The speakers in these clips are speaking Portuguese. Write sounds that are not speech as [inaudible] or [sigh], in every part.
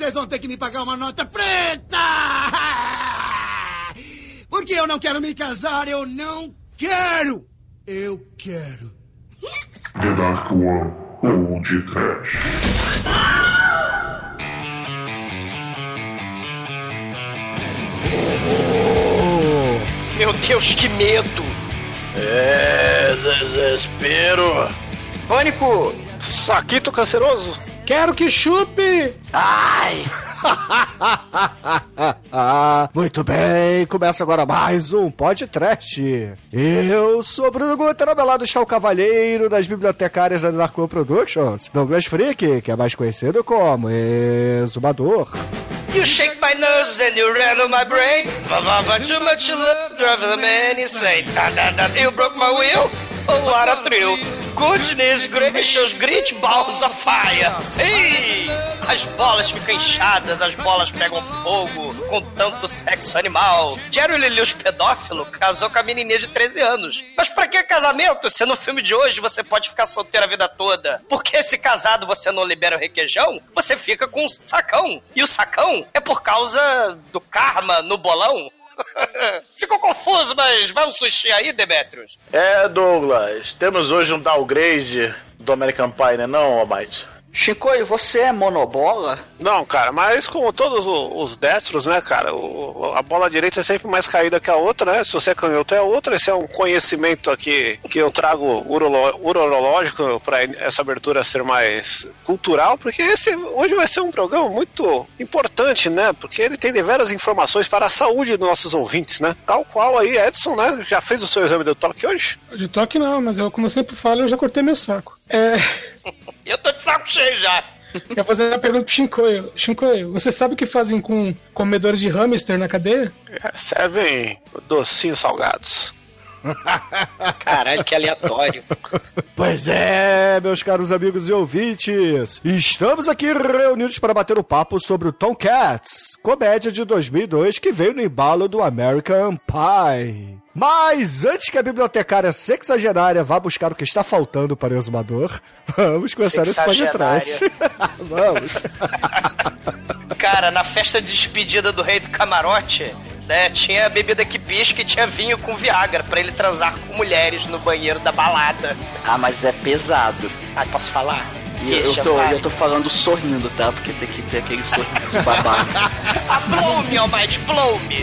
vocês vão ter que me pagar uma nota preta! [laughs] Porque eu não quero me casar, eu não quero! Eu quero. The Dark One ou de Trash. Meu Deus, que medo! É, desespero. Pânico! Saquito canceroso. Quero que chupe! Ai! [laughs] Muito bem, começa agora mais um podcast. Eu sou Bruno Guter, ao meu lado está o cavalheiro das bibliotecárias da Narco Productions, Douglas Freak, que é mais conhecido como Exumador. You shake my nerves and you rattle my brain. Too much love, drive the man insane. You broke my will. Oh, what a thrill. Goodness gracious, great balls of fire. Sim! As bolas ficam inchadas, as bolas pegam fogo com tanto sexo animal. Jerry Lewis, pedófilo, casou com a menininha de 13 anos. Mas pra que casamento se no filme de hoje você pode ficar solteiro a vida toda? Porque se casado você não libera o requeijão, você fica com um sacão. E o sacão é por causa do karma no bolão. [laughs] Ficou confuso, mas vai um sushi aí, Demetrius? É, Douglas, temos hoje um downgrade do American Pie, né não, Almighty? Chicoio, você é monobola? Não, cara, mas como todos os destros, né, cara, o- a bola direita é sempre mais caída que a outra, né? Se você é canhoto é a outra. Esse é um conhecimento aqui que eu trago urolo- urológico para essa abertura ser mais cultural, porque esse hoje vai ser um programa muito importante, né? Porque ele tem diversas informações para a saúde dos nossos ouvintes, né? Tal qual aí, Edson, né? Já fez o seu exame do toque hoje? De toque não, mas eu, como eu sempre falo, eu já cortei meu saco. É. Eu tô de saco cheio já. Quer fazer uma pergunta pro Shinkoio. Shinkoio, você sabe o que fazem com comedores de hamster na cadeia? É, Servem docinhos salgados. [laughs] Caralho, que aleatório. Pois é, meus caros amigos e ouvintes, estamos aqui reunidos para bater o papo sobre o Tomcats, comédia de 2002 que veio no embalo do American Pie. Mas antes que a bibliotecária sexagenária vá buscar o que está faltando para o exumador, [laughs] vamos começar esse podcast. [laughs] vamos. Cara, na festa de despedida do rei do camarote, né, tinha bebida que pisca e tinha vinho com Viagra pra ele transar com mulheres no banheiro da balada. Ah, mas é pesado. Ah, posso falar? E eu, Deixa, tô, vai. eu tô falando sorrindo, tá? Porque tem que ter aquele sorriso de babaca. Ah, blow me, Almighty, blow me.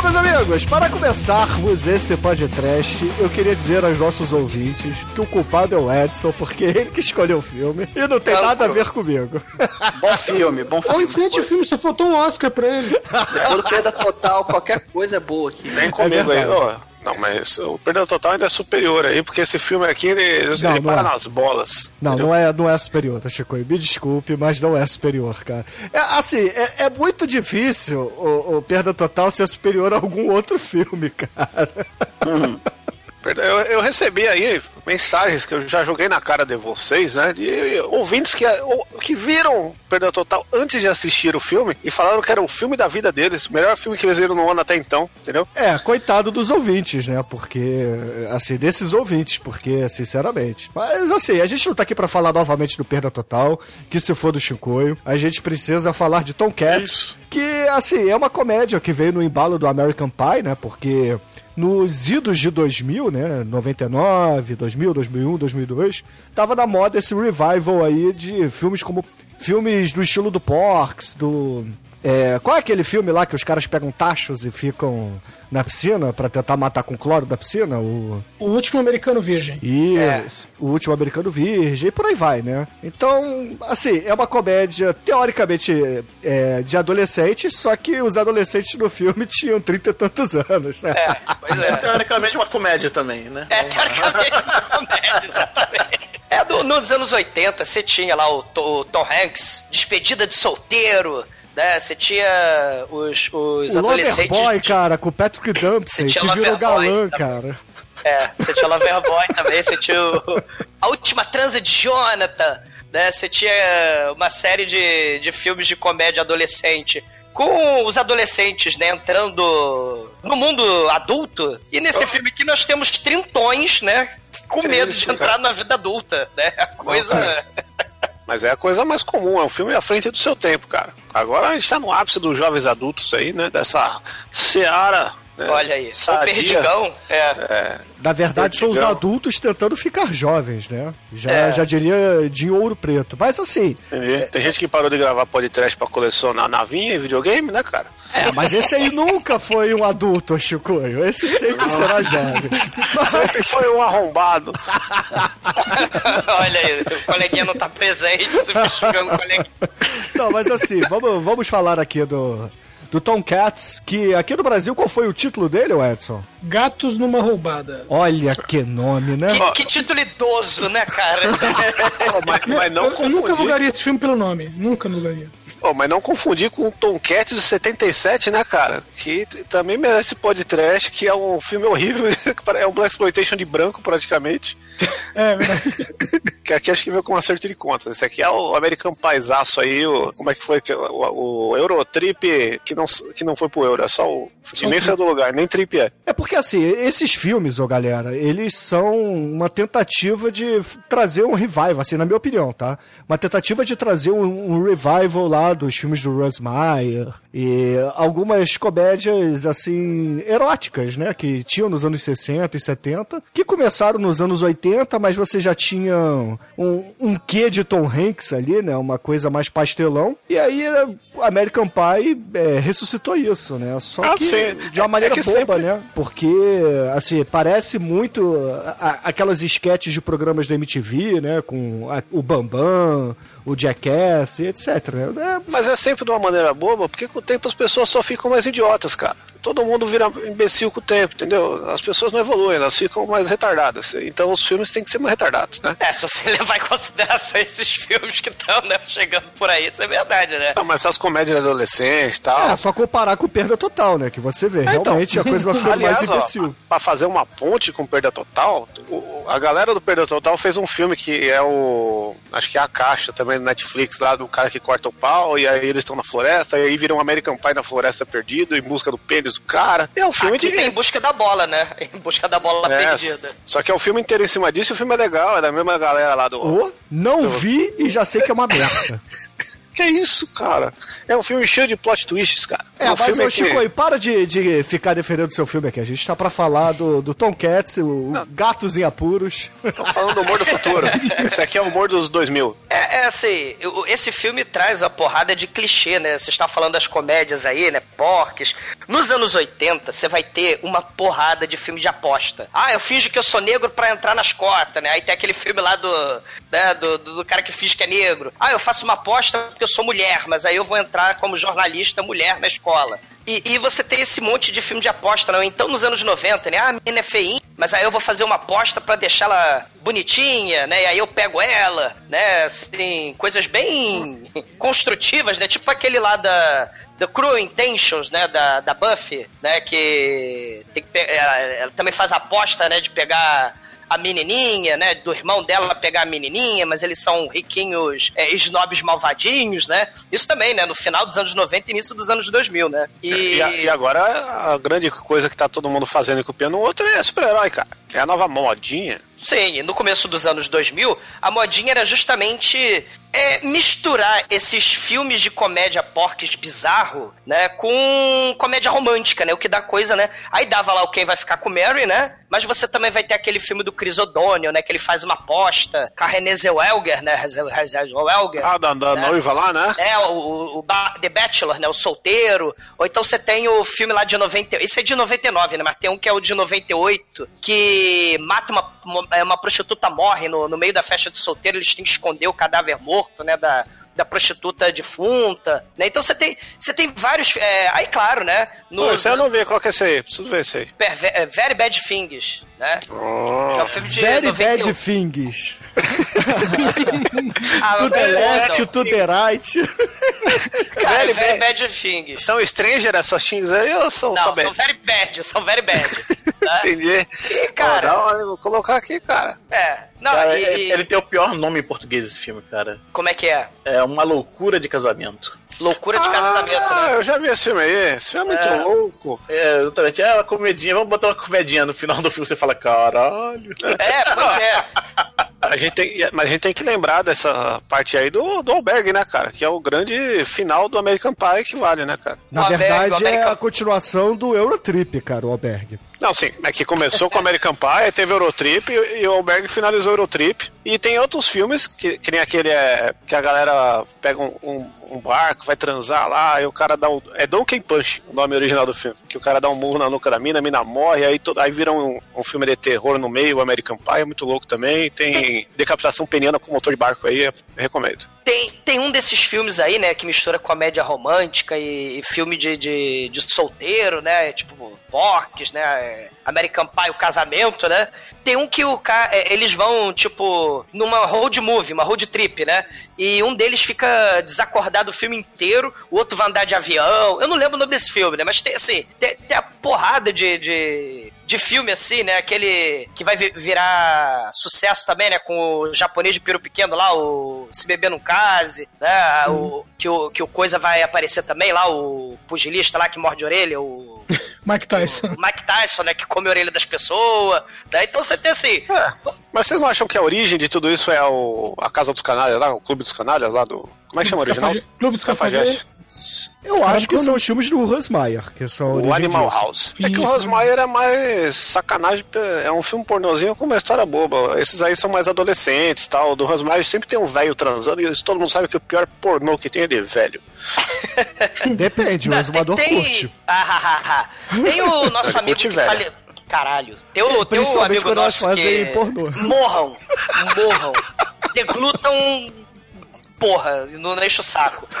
Bom, meus amigos, para começarmos esse podcast, eu queria dizer aos nossos ouvintes que o culpado é o Edson, porque ele que escolheu o filme e não tem nada a ver comigo. Bom filme, bom filme. excelente filme, só faltou um Oscar pra ele. Depois do perda total, qualquer coisa é boa aqui. Vem comigo aí, verdade. ó. Não, mas o Perda Total ainda é superior aí, porque esse filme aqui, ele, ele Não, não para é. nas bolas. Não, entendeu? não é, não é superior, tá, Chico? Me desculpe, mas não é superior, cara. É, assim, é, é muito difícil o, o Perda Total ser superior a algum outro filme, [laughs] cara. Perdão, Eu, eu recebi aí mensagens que eu já joguei na cara de vocês, né? De ouvintes que, que viram Perda Total antes de assistir o filme e falaram que era o filme da vida deles, o melhor filme que eles viram no ano até então, entendeu? É, coitado dos ouvintes, né? Porque, assim, desses ouvintes, porque, sinceramente. Mas, assim, a gente não tá aqui pra falar novamente do Perda Total, que se for do Chicoio. A gente precisa falar de Tom Cats, Isso. que, assim, é uma comédia que veio no embalo do American Pie, né? Porque nos idos de 2000, né? 99, 2000, 2001, 2002, tava na moda esse revival aí de filmes como filmes do estilo do Porks, do É, qual é aquele filme lá que os caras pegam tachos e ficam na piscina pra tentar matar com cloro da piscina? O... O último americano virgem. Isso, o último americano virgem e por aí vai, né? Então, assim, é uma comédia teoricamente é, de adolescentes, só que os adolescentes no filme [laughs] tinham trinta e tantos anos, né? É, pois é. Teoricamente uma comédia também, né? É, teoricamente, uma comédia, exatamente. É, do, nos anos 80, você tinha lá o, o Tom Hanks, despedida de solteiro, né? Você tinha os, os o adolescentes. Loverboy, cara, com o Patrick [laughs] Dempsey, Você que tinha virou galã, cara. É, você tinha Loverboy também, você tinha o, A Última Transa de Jonathan, né? Você tinha uma série de, de filmes de comédia adolescente. Com os adolescentes, né, entrando no mundo adulto. E nesse filme aqui nós temos trintões, né? Com medo de entrar na vida adulta, né? A coisa. [laughs] Mas é a coisa mais comum, é um filme à frente do seu tempo, cara. Agora a gente tá no ápice dos jovens adultos aí, né? Dessa seara. Né? Olha aí, só o sadia. perdigão. É. É, Na verdade, são os adultos tentando ficar jovens, né? Já, É. já diria de ouro preto. Mas assim, entendi. Tem gente que parou de gravar podcast pra colecionar navinha e videogame, né, cara? é, mas esse aí nunca foi um adulto, Chicoio. Esse sempre será jovem. Sempre foi um arrombado. [laughs] Olha aí, o coleguinha não tá presente, substituindo o coleguinha. Não, mas assim, vamos, vamos falar aqui do, do Tom Cats, que aqui no Brasil, qual foi o título dele, Edson? Gatos numa roubada. Olha que nome, né? Que, que título idoso, né, cara? [laughs] Mas, mas não eu, eu nunca vulgaria esse filme pelo nome. Nunca vulgaria. Pô, mas não confundir com o Tom Cats de 77, né, cara? Que também merece podcast, que é um filme horrível, [laughs] é um Black Exploitation de branco, praticamente. É verdade. [laughs] Que aqui acho que veio com um acerto de contas. Esse aqui é o American Paisaço aí, o, como é que foi? O, o Eurotrip que não, que não foi pro Euro, é só o. Nem saiu do lugar, nem trip é. É porque assim, esses filmes, ô galera, eles são uma tentativa de trazer um revival, assim, na minha opinião, tá? Uma tentativa de trazer um, um revival lá dos filmes do Russ Meyer e algumas comédias, assim, eróticas, né? Que tinham nos anos 60 e 70, que começaram nos anos 80, mas você já tinha um, um quê de Tom Hanks ali, né? Uma coisa mais pastelão. E aí, eh, o American Pie eh, ressuscitou isso, né? Só Ah, que sim. de uma É maneira que boba, sempre- né? Porque, assim, parece muito a- aquelas esquetes de programas da MTV, né? Com a- o Bambam, o Jackass, etc. né? É, Mas é sempre de uma maneira boba, porque com o tempo as pessoas só ficam mais idiotas, cara. Todo mundo vira imbecil com o tempo, entendeu? As pessoas não evoluem, elas ficam mais retardadas. Então os filmes têm que ser mais retardados, né? É, se você [laughs] levar em consideração esses filmes que estão né, chegando por aí, isso é verdade, né? Ah, mas essas comédias de adolescente e tal. é só comparar com perda total, né? Que você vê, então. realmente a coisa vai ficando Aliás, mais ó, imbecil. pra fazer uma ponte com Perda Total, o- a galera do Perda Total fez um filme que é o. Acho que é a caixa também do Netflix, lá do cara que corta o pau, e aí eles estão na floresta, e aí viram um American Pie na floresta perdido, em busca do pênis do cara. É um filme Aqui de. tem Em Busca da Bola, né? [laughs] Em Busca da Bola É, Perdida. Só que é o filme inteiro em cima disso, e o filme é legal, é da mesma galera lá do. Ô, não vi e já sei que é uma merda. [laughs] Que isso, cara? É um filme cheio de plot twists, cara. É, um mas, filme ô, que- Chico, aí, para de, de ficar defendendo seu filme aqui. A gente tá pra falar do, do Tom Cats, o, o Gatos em Apuros. Tô falando do humor do futuro. [laughs] Esse aqui é o humor dos 2000. É, é assim, esse filme traz uma porrada de clichê, né? Você está falando das comédias aí, né? Porques. Nos anos 80, você vai ter uma porrada de filme de aposta. Ah, eu finjo que eu sou negro pra entrar nas cotas, né? Aí tem aquele filme lá do, né, do, do, do cara que finge que é negro. Ah, eu faço uma aposta porque eu sou mulher, mas aí eu vou entrar como jornalista mulher na escola. E, e você tem esse monte de filme de aposta, não? Então, nos anos 90, né? Ah, a menina é feinha, mas aí eu vou fazer uma aposta pra deixá-la bonitinha, né? E aí eu pego ela, né? Assim, coisas bem construtivas, né? Tipo aquele lá da... The Cruel Intentions, né, da, da Buffy, né, que, que ela, ela também faz aposta, né, de pegar a menininha, né, do irmão dela pegar a menininha, mas eles são riquinhos, é, snobs malvadinhos, né, isso também, né, no final dos anos 90 e início dos anos 2000, né, e... E, e agora a grande coisa que tá todo mundo fazendo e copiando o outro é super-herói, cara. É a nova modinha. Sim, no começo dos anos 2000, a modinha era justamente é, misturar esses filmes de comédia porques bizarro, né, com comédia romântica, né, o que dá coisa, né. Aí dava lá o Quem Vai Ficar com Mary, né, mas você também vai ter aquele filme do Chris O'Donnell, né, que ele faz uma aposta com a Renée Zellweger, né, Zellweger. Ah, da, da né? noiva lá, né? É, o, o, o The Bachelor, né? O solteiro. Ou então você tem o filme lá de 90. Esse é de 99, né? Mas tem um que é o de 98, que mata uma, uma, é, uma prostituta morre no, no meio da festa de solteiro, eles têm que esconder o cadáver morto, né? Da, da prostituta defunta, né? Então você tem, você tem vários. é, aí, claro, né? Pô, No esse aí eu não vi, qual que é esse aí? Preciso ver esse aí. É, Very Bad Things, né? Que é um filme de Very 91. bad things. [laughs] Ah, To the é, left, não. to the right. Cara, Very Very Bad- Bad Things. São Stranger essas things aí ou são Não, só são bad? very bad, são very bad. tá? [laughs] Entendi. E, cara, dá uma- vou colocar aqui, cara. é. Não, Cara, e- ele, e- ele tem o pior nome em português, esse filme, cara. como é que é? É uma loucura de casamento. Loucura de casamento, ah, né? eu já vi esse filme aí. Esse filme é muito É. louco. É, exatamente. É uma comedinha. Vamos botar uma comedinha no final do filme. Você fala, caralho. É, pois é. A gente tem, mas a gente tem que lembrar dessa parte aí do, do Albergue, né, cara? Que é o grande final do American Pie que vale, né, cara? Na O Albergue, verdade, o é American- a continuação do Eurotrip, cara, o Albergue. Não, sim, é que começou com o American Pie, teve Eurotrip e, e o Albergue finalizou o Eurotrip. E tem outros filmes, que, que nem aquele é, que a galera pega um, um- um barco, vai transar lá, e o cara dá um. É Donkey Punch, o nome original do filme. Que o cara dá um murro na nuca da mina, a mina morre, aí, to- aí vira um, um filme de terror no meio, o American Pie, é muito louco também. Tem decapitação peniana com motor de barco aí, eu recomendo. Tem, tem um desses filmes aí, né, que mistura comédia romântica e, e filme de, de, de solteiro, né? Tipo, Porques, né? American Pie, o casamento, né? Tem um que o ca... é, eles vão, tipo, numa road movie, uma road trip, né? E um deles fica desacordado o filme inteiro, o outro vai andar de avião. Eu não lembro o nome desse filme, né? Mas tem, assim, tem, tem a porrada de, de, de filme, assim, né? Aquele que vai vi- virar sucesso também, né? Com o japonês de peru pequeno lá, o Se Beber Não Case, né? O, que, o, que o Coisa vai aparecer também lá, o pugilista lá que morde a orelha, o... [laughs] Mike Tyson. o Mike Tyson, né? Que come a orelha das pessoas. Né? Então você tem assim... É, mas vocês não acham que a origem de tudo isso é o, a Casa dos Canalhas lá, o Clube dos Canalhas lá do. Como é que chama o original? Clube dos Cafajeste. Cafajestes. Eu acho que são os filmes do Rosmaier, que são O Animal disso. House. É que o Isso. Rosmaier é mais sacanagem, é um filme pornozinho com uma história boba. Esses aí são mais adolescentes tal. Do Rosmaier sempre tem um velho transando e todo mundo sabe que o pior pornô que tem é de velho. [laughs] Depende, o Não, exumador tem, curte. Ah, ah, ah. Tem o nosso amigo que velho. fale... Caralho. Tem o, tem o amigo nosso fazem que... pornô. Morram. Morram. Deglutam... Porra, não enche o saco. [laughs]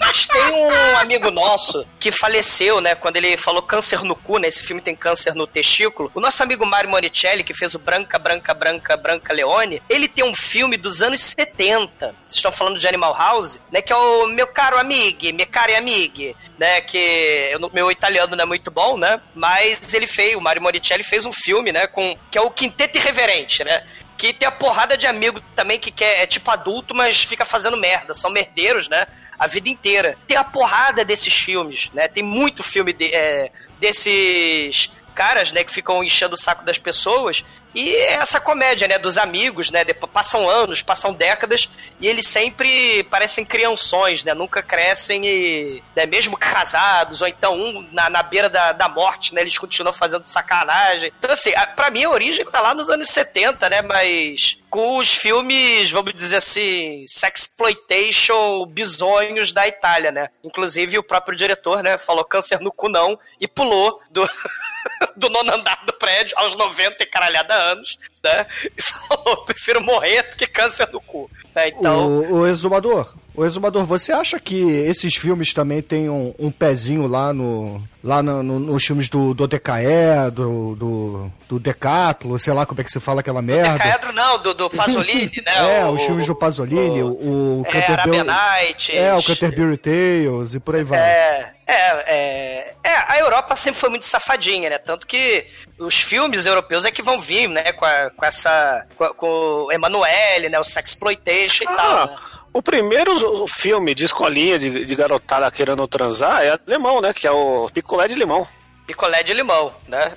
Mas tem um amigo nosso que faleceu, né? Quando ele falou câncer no cu, né? Esse filme tem câncer no testículo. O nosso amigo Mario Monicelli, que fez o Branca, Branca, Branca, Branca Leone, ele tem um filme dos anos 70. Vocês estão falando de Animal House, né? Que é o Meu Caro Amigo, Meu Caro Amigo, né? Que eu meu italiano não é muito bom, né? Mas ele fez, o Mario Monicelli fez um filme, né? Com, que é o Quinteto Irreverente, né? Que tem a porrada de amigo também que quer, é tipo adulto, mas fica fazendo merda. São merdeiros, né? A vida inteira. Tem a porrada desses filmes, né? Tem muito filme de- é, desses caras, né, que ficam enchendo o saco das pessoas. E essa comédia, né, dos amigos, né, depois, passam anos, passam décadas, e eles sempre parecem crianções, né, nunca crescem e, né, mesmo [laughs] casados, ou então um na, na beira da, da morte, né, eles continuam fazendo sacanagem. Então, assim, a, pra mim a origem tá lá nos anos 70, né, mas com os filmes, vamos dizer assim, sexploitation bizonhos da Itália, né. Inclusive o próprio diretor, né, falou câncer no cu não, e pulou do... [laughs] [laughs] do nono andar do prédio aos 90 e caralhada anos, né? E falou: prefiro morrer do que câncer no cu. né? Então, O, o exumador, o exumador, você acha que esses filmes também têm um, um pezinho lá no lá no- no- nos filmes do, do DKE, do, do, do Decathlon, sei lá como é que se fala aquela merda? Decaedro não, do, do Pasolini, [laughs] né? É, o, os filmes do Pasolini, o, o é, Canterbury- Arabian Nights. É, o Canterbury Tales e por aí vai. É, é, é, é, a Europa sempre foi muito safadinha, né? Tanto que os filmes europeus é que vão vir, né? Com, a- com essa. Com, com o Emanuele, né? O Sexploitation e tal. né? O primeiro o filme de escolinha de, de garotada querendo transar é alemão, né? Que é o Picolé de Limão. picolé de limão, né?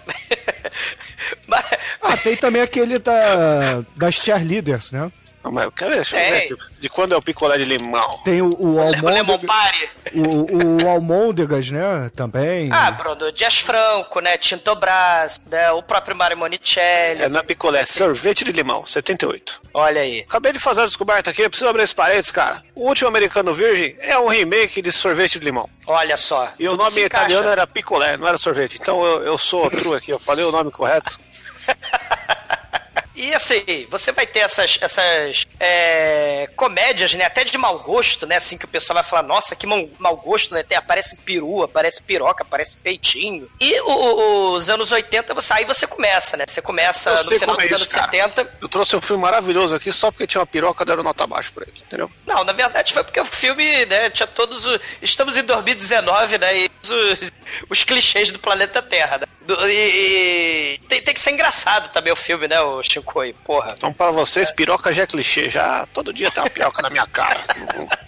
Mas, Ah, tem também aquele da, das cheerleaders, né? Não, mas eu quero deixa eu É. ver de, de quando é o picolé de limão. Tem o, o o Lemon almôndega, Party. o, o almôndegas, né? Também. Ah, Bruno, Dias Franco, né? Tinto Brás, né? O próprio Mario Monicelli. É, não é picolé, é sorvete de limão, 78. Olha aí. Acabei de fazer uma descoberta aqui, eu preciso abrir esse parênteses, cara. O último americano virgem é um remake de sorvete de limão. Olha só. E o nome italiano era picolé, não era sorvete. Então eu, eu sou true aqui, eu falei o nome correto. E assim, você vai ter essas, essas é, comédias, né? Até de mau gosto, né? Assim que o pessoal vai falar, nossa, que mau, mau gosto, né? Tem, aparece peru, aparece piroca, aparece peitinho. E o- o- os anos 80, você, aí você começa, né? Você começa Eu no final é dos isso, anos cara. 70. Eu trouxe um filme maravilhoso aqui só porque tinha uma piroca deram nota abaixo pra ele, entendeu? Não, na verdade foi porque o filme, né, tinha todos os. Estamos em 2019, né? E os, os clichês do planeta Terra, né? Do- e, e tem, tem que ser engraçado também o filme, né, o Shinkoi? Porra. Então para vocês, piroca já é clichê, já todo dia tem uma piroca na minha cara. [laughs]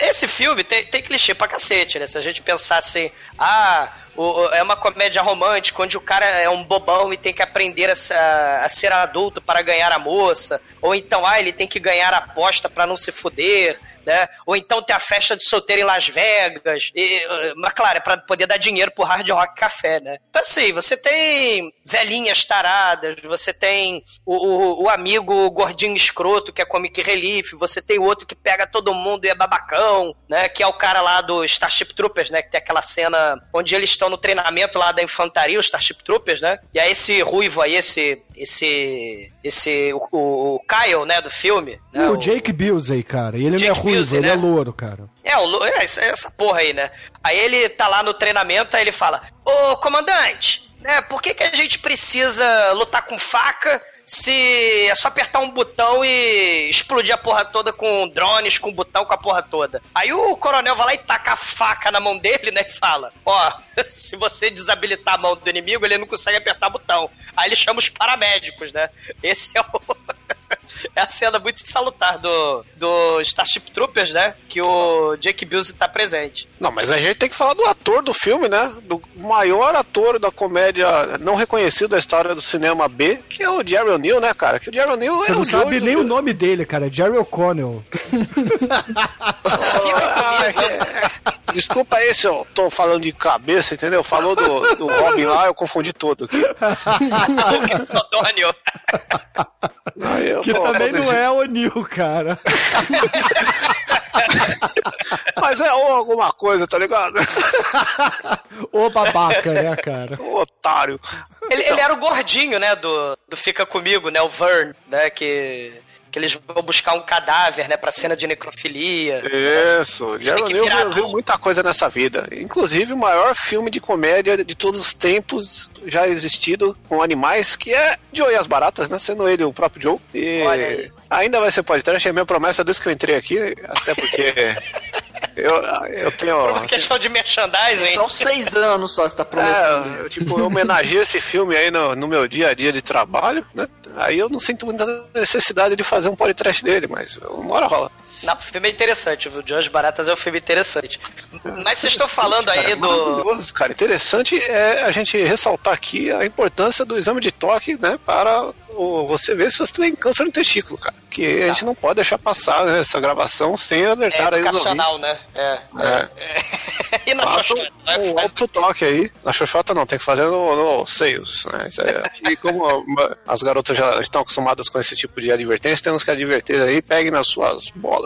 Esse filme tem, tem clichê pra cacete, né? Se a gente pensar assim, ah, o- é uma comédia romântica onde o cara é um bobão e tem que aprender a, a- ser adulto para ganhar a moça, ou então, ah, ele tem que ganhar a aposta pra não se fuder, né? Ou então tem a festa de solteiro em Las Vegas, e, eh, mas claro, é pra poder dar dinheiro pro Hard Rock Café, né? Então assim, você tem velhinhas taradas, você tem o, o- o amigo gordinho escroto, que é comic relief, você tem o outro que pega todo mundo e é babacão, né? Que é o cara lá do Starship Troopers, né? Que tem aquela cena onde eles estão no treinamento lá da infantaria, os Starship Troopers, né? E aí esse ruivo aí, esse. Esse. Esse. O, o, o Kyle, né, do filme. Né, o Jake Busey, cara. E ele não é Jake ruivo, Busey, ele né? é louro, cara. É, o, é, essa- essa porra aí, né? Aí ele tá lá no treinamento, aí ele fala: Ô comandante, né? Por que, que a gente precisa lutar com faca se é só apertar um botão e explodir a porra toda com drones, com botão, com a porra toda? Aí o coronel vai lá e taca a faca na mão dele, né? E fala: Ó, [laughs] se você desabilitar a mão do inimigo, ele não consegue apertar botão. Aí ele chama os paramédicos, né? Esse é o. [laughs] É a cena muito salutar do, do Starship Troopers, né? Que o Jake Busey tá presente. Não, mas a gente tem que falar do ator do filme, né? Do maior ator da comédia não reconhecido da história do cinema B, que é o Jerry O'Neill, né, cara? Que o Jerry O'Neill Você é não o sabe nem do- o nome dele, cara. Jerry O'Connell. [laughs] Ah, é- Desculpa aí se eu tô falando de cabeça, entendeu? Falou do, do Robin lá, eu confundi todo aqui. [laughs] Antônio. Que também tô não é O'Neill, cara. Mas é ou alguma coisa, tá ligado? Ô babaca, né, cara? Ô, Otário. Ele, ele era o gordinho, né? Do, do Fica Comigo, né? O Vern, né? Que, que eles vão buscar um cadáver, né? Pra cena de necrofilia. Isso, O'Neill virar viu, muita coisa nessa vida. Inclusive o maior filme de comédia de todos os tempos já existido com animais, que é Joe e as Baratas, né? Sendo ele o próprio Joe. E Olha aí. ainda vai ser podcast, é minha promessa desde que eu entrei aqui, até porque [laughs] eu, eu tenho. Por questão de merchandising. São seis anos só, você tá prometendo. É, eu, tipo, eu homenageio esse filme aí no, no meu dia a dia de trabalho, né? Aí eu não sinto muita necessidade de fazer um podcast dele, mas uma hora rola. Não, o filme é interessante, viu? Jonas Baratas é um filme interessante. Mas vocês estão falando aí do. Maravilhoso, cara. Interessante é a gente ressaltar aqui a importância do exame de toque, né, para o- você ver se você tem câncer no testículo, cara. Que a gente não pode deixar passar né, essa gravação sem É alertar aí os educacional, né? É. É. [laughs] E na Faça Xoxota, né? o Faz- alto toque aí. Na xoxota não, tem que fazer no, no seios, né? Aí, aqui, [laughs] como as garotas já estão acostumadas com esse tipo de advertência, temos que adverter aí, peguem nas suas bolas.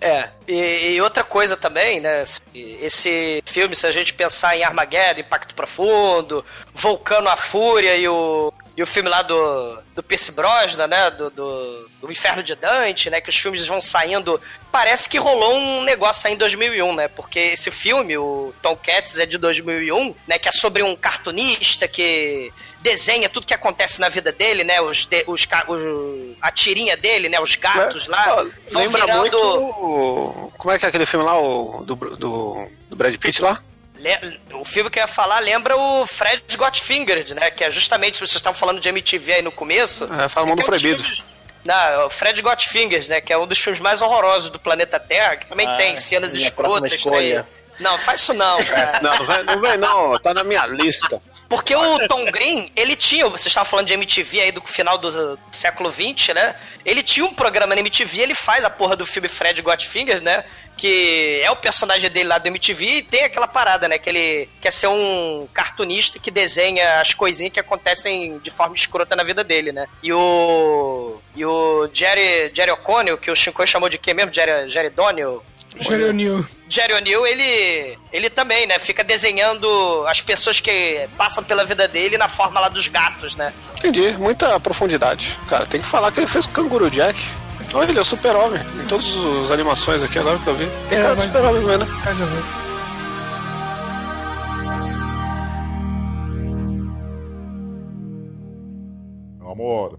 É, e, e outra coisa também, né? Esse filme, se a gente pensar em Armageddon, Impacto Profundo, Vulcano a Fúria e o, e o filme lá do, do Pierce Brosnan, né? Do, do, do Inferno de Dante, né? Que os filmes vão saindo. Parece que rolou um negócio aí em 2001, né? Porque esse filme, o Tom Cats, é de 2001, né? Que é sobre um cartunista que desenha tudo que acontece na vida dele, né? Os, de- os, os- a tirinha dele, né? Os gatos lá. Ó, vão Lembra virando- muito. o- Como é que é aquele filme lá, o, do, do, do Brad Pitt lá? O filme que eu ia falar lembra o Fred Got Fingered, né? Que é justamente, vocês estavam falando de MTV aí no começo. É, fala Mundo é um Proibido. filmes- Não, o Fred Got Fingered, né? Que é um dos filmes mais horrorosos do planeta Terra, que também Ah, tem cenas escrotas. Né? Não, faz isso não, [laughs] cara. Não, não vem, não vem não, tá na minha lista. Porque o Tom Green, ele tinha, você estava falando de MTV aí do final do século XX, né? Ele tinha um programa na MTV, ele faz a porra do filme Fred Got Fingers, né? Que é o personagem dele lá do MTV e tem aquela parada, né? Que ele quer ser um cartunista que desenha as coisinhas que acontecem de forma escrota na vida dele, né? E o. E o Jerry, Jerry O'Connell, que o Shinkoi chamou de quê mesmo? Jerry, Jerry Donnell? Jerry O'Neill. Jerry O'Neill, ele, ele também, né? Fica desenhando as pessoas que passam pela vida dele na forma lá dos gatos, né? Entendi, muita profundidade. Cara, tem que falar que ele fez o Canguru Jack. Olha, ele é o super-homem em todas as animações aqui agora que eu vi. Tem É, cara de mas- super-homem mesmo, né? Mais ou menos. Meu amor,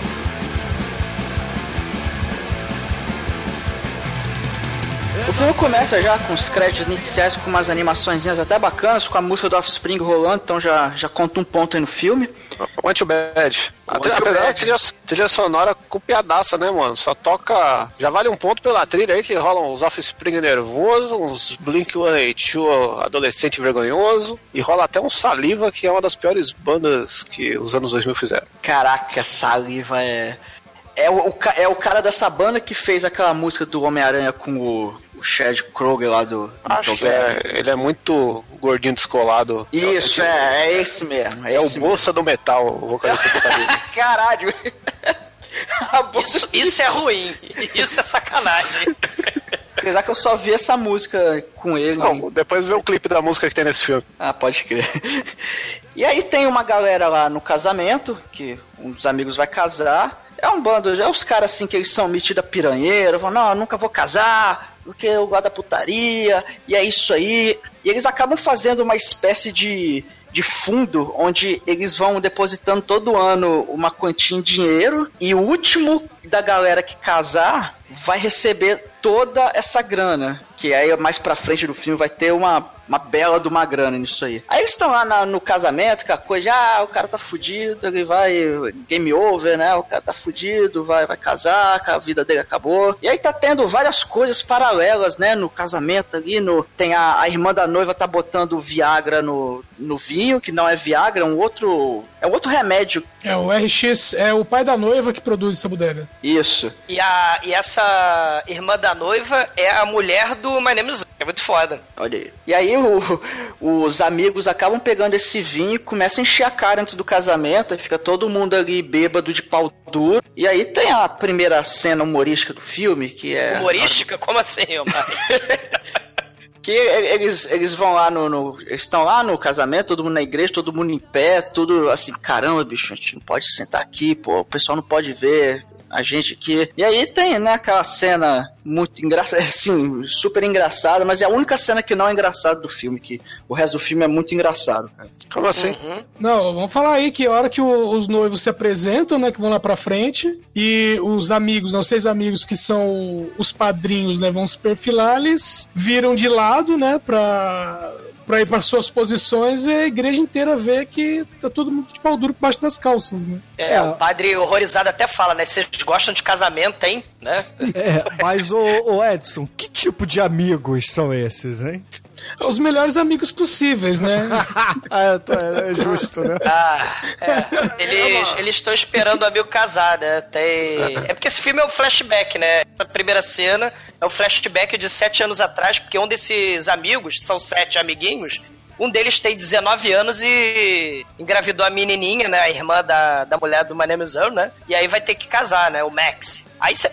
O filme começa já com os créditos iniciais, com umas animaçõezinhas até bacanas, com a música do Offspring rolando, então já, já conta um ponto aí no filme. O Anti-Bad. A O trilha-. Apesar da trilha, trilha sonora copiadaça, né, mano? Só toca. Já vale um ponto pela trilha aí, que rolam uns Offspring nervoso, uns Blink 182 adolescente vergonhoso, e rola até um Saliva, que é uma das piores bandas que os anos 2000 fizeram. Caraca, Saliva é. É o, é o cara dessa banda que fez aquela música do Homem-Aranha com o, o Chad Kroger lá do. Acho que é, ele é muito gordinho descolado. Isso, é, é esse mesmo. É, É o esse bolsa do metal, o vocalista do mesmo. [laughs] Caralho! [laughs] Isso, isso é ruim. Isso é sacanagem. Apesar que eu só vi essa música com ele. Não, depois vê o clipe da música que tem nesse filme. Ah, pode crer. E aí tem uma galera lá no casamento, que um dos amigos vai casar. É um bando, é os caras assim que eles são metida piranheiro, falam, não, eu nunca vou casar, porque eu gosto da putaria, e é isso aí. E eles acabam fazendo uma espécie de, de fundo onde eles vão depositando todo ano uma quantia em dinheiro, e o último da galera que casar vai receber toda essa grana. Que aí mais pra frente do filme vai ter uma, uma bela de uma grana nisso aí. Aí eles estão lá na- no casamento, com a coisa, ah, o cara tá fudido, ele vai, game over, né? O cara tá fudido, vai, vai casar, a vida dele acabou. E aí tá tendo várias coisas paralelas, né? No casamento ali, no, tem a, a irmã da noiva tá botando Viagra no, no vinho, que não é Viagra, é um outro. É um outro remédio. É, o RX é o pai da noiva que produz essa bodega. Isso. E, a, e essa irmã da noiva é a mulher do My Name is... É muito foda. Olha aí. E aí o- os amigos acabam pegando esse vinho e começam a encher a cara antes do casamento, aí fica todo mundo ali bêbado de pau duro. E aí tem a primeira cena humorística do filme, que é. Humorística? Como assim? [laughs] Que eles, eles vão lá no, no- Eles estão lá no casamento, todo mundo na igreja, todo mundo em pé, tudo assim, caramba, bicho, a gente não pode sentar aqui, pô, o pessoal não pode ver a gente aqui. E aí tem, né, aquela cena muito engraçada, [laughs] assim, super engraçada, mas é a única cena que não é engraçada do filme, que o resto do filme é muito engraçado, cara. Como assim? Uhum. Não, vamos falar aí que a hora que o- os noivos se apresentam, né, que vão lá pra frente, e os amigos, né, os seis amigos que são os padrinhos, né, vão se perfilar, eles viram de lado, né, pra, pra ir para suas posições e a igreja inteira vê que tá todo mundo de pau duro por baixo das calças, né? É, É. o padre horrorizado até fala, né? Vocês gostam de casamento, hein? Né? É, mas o, o Edson, que tipo de amigos são esses, hein? Os melhores amigos possíveis, né? [laughs] ah, tô- é, é justo, né? Ah, é. Eles eles estão esperando o amigo casar, né? Tem... É porque esse filme é um flashback, né? Essa primeira cena é um flashback de sete anos atrás, porque um desses amigos, são sete amiguinhos, um deles tem 19 anos e engravidou a menininha, né? A irmã da, da mulher do My Name né? E aí vai ter que casar, né? O Max. Aí você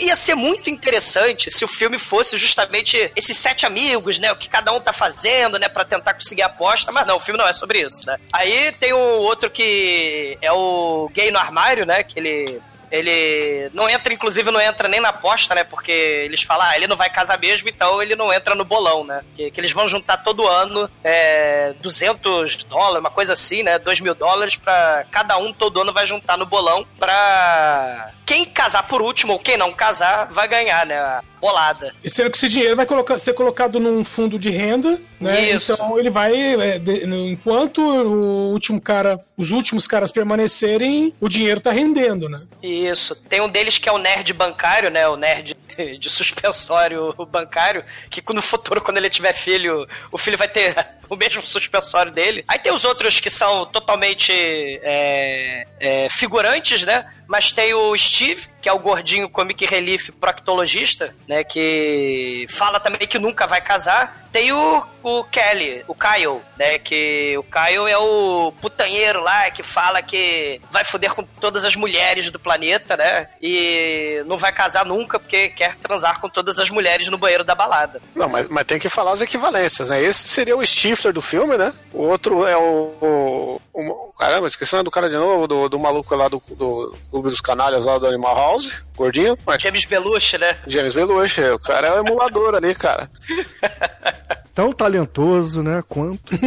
ia ser muito interessante se o filme fosse justamente esses sete amigos, né? O que cada um tá fazendo, né? Pra tentar conseguir a aposta. Mas não, o filme não é sobre isso, né? Aí tem o outro que é o gay no armário, né? Que ele ele não entra, inclusive não entra nem na aposta, né? Porque eles falam, ah, ele não vai casar mesmo, então ele não entra no bolão, né? Que, que eles vão juntar todo ano é, 200 dólares, uma coisa assim, né? 2 mil dólares pra cada um, todo ano vai juntar no bolão pra... quem casar por último ou quem não casar vai ganhar, né? A bolada. E sendo que esse dinheiro vai colocar, ser colocado num fundo de renda, né? Isso. Então ele vai, é, de- enquanto o último cara, os últimos caras permanecerem, o dinheiro tá rendendo, né? Isso. Tem um deles que é o nerd bancário, né? O nerd de suspensório bancário, que no futuro, quando ele tiver filho, o filho vai ter [laughs] o mesmo suspensório dele. Aí tem os outros que são totalmente é, é, figurantes, né? Mas tem o Steve, que é o gordinho comic relief proctologista, né? Que fala também que nunca vai casar. Tem o, o Kelly, o Kyle, né? Que o Kyle é o putanheiro lá que fala que vai foder com todas as mulheres do planeta, né? E não vai casar nunca porque quer transar com todas as mulheres no banheiro da balada. Não, mas, mas tem que falar as equivalências, né? Esse seria o Stifler do filme, né? O outro é o. o, o- caramba, esqueci o nome do cara de novo, do, do maluco lá do, do Clube dos Canalhas lá do Animal House, gordinho. Mas, James Belushi, né? James Belushi, o cara é o emulador ali, cara. [laughs] Tão talentoso, né? Quanto. [laughs]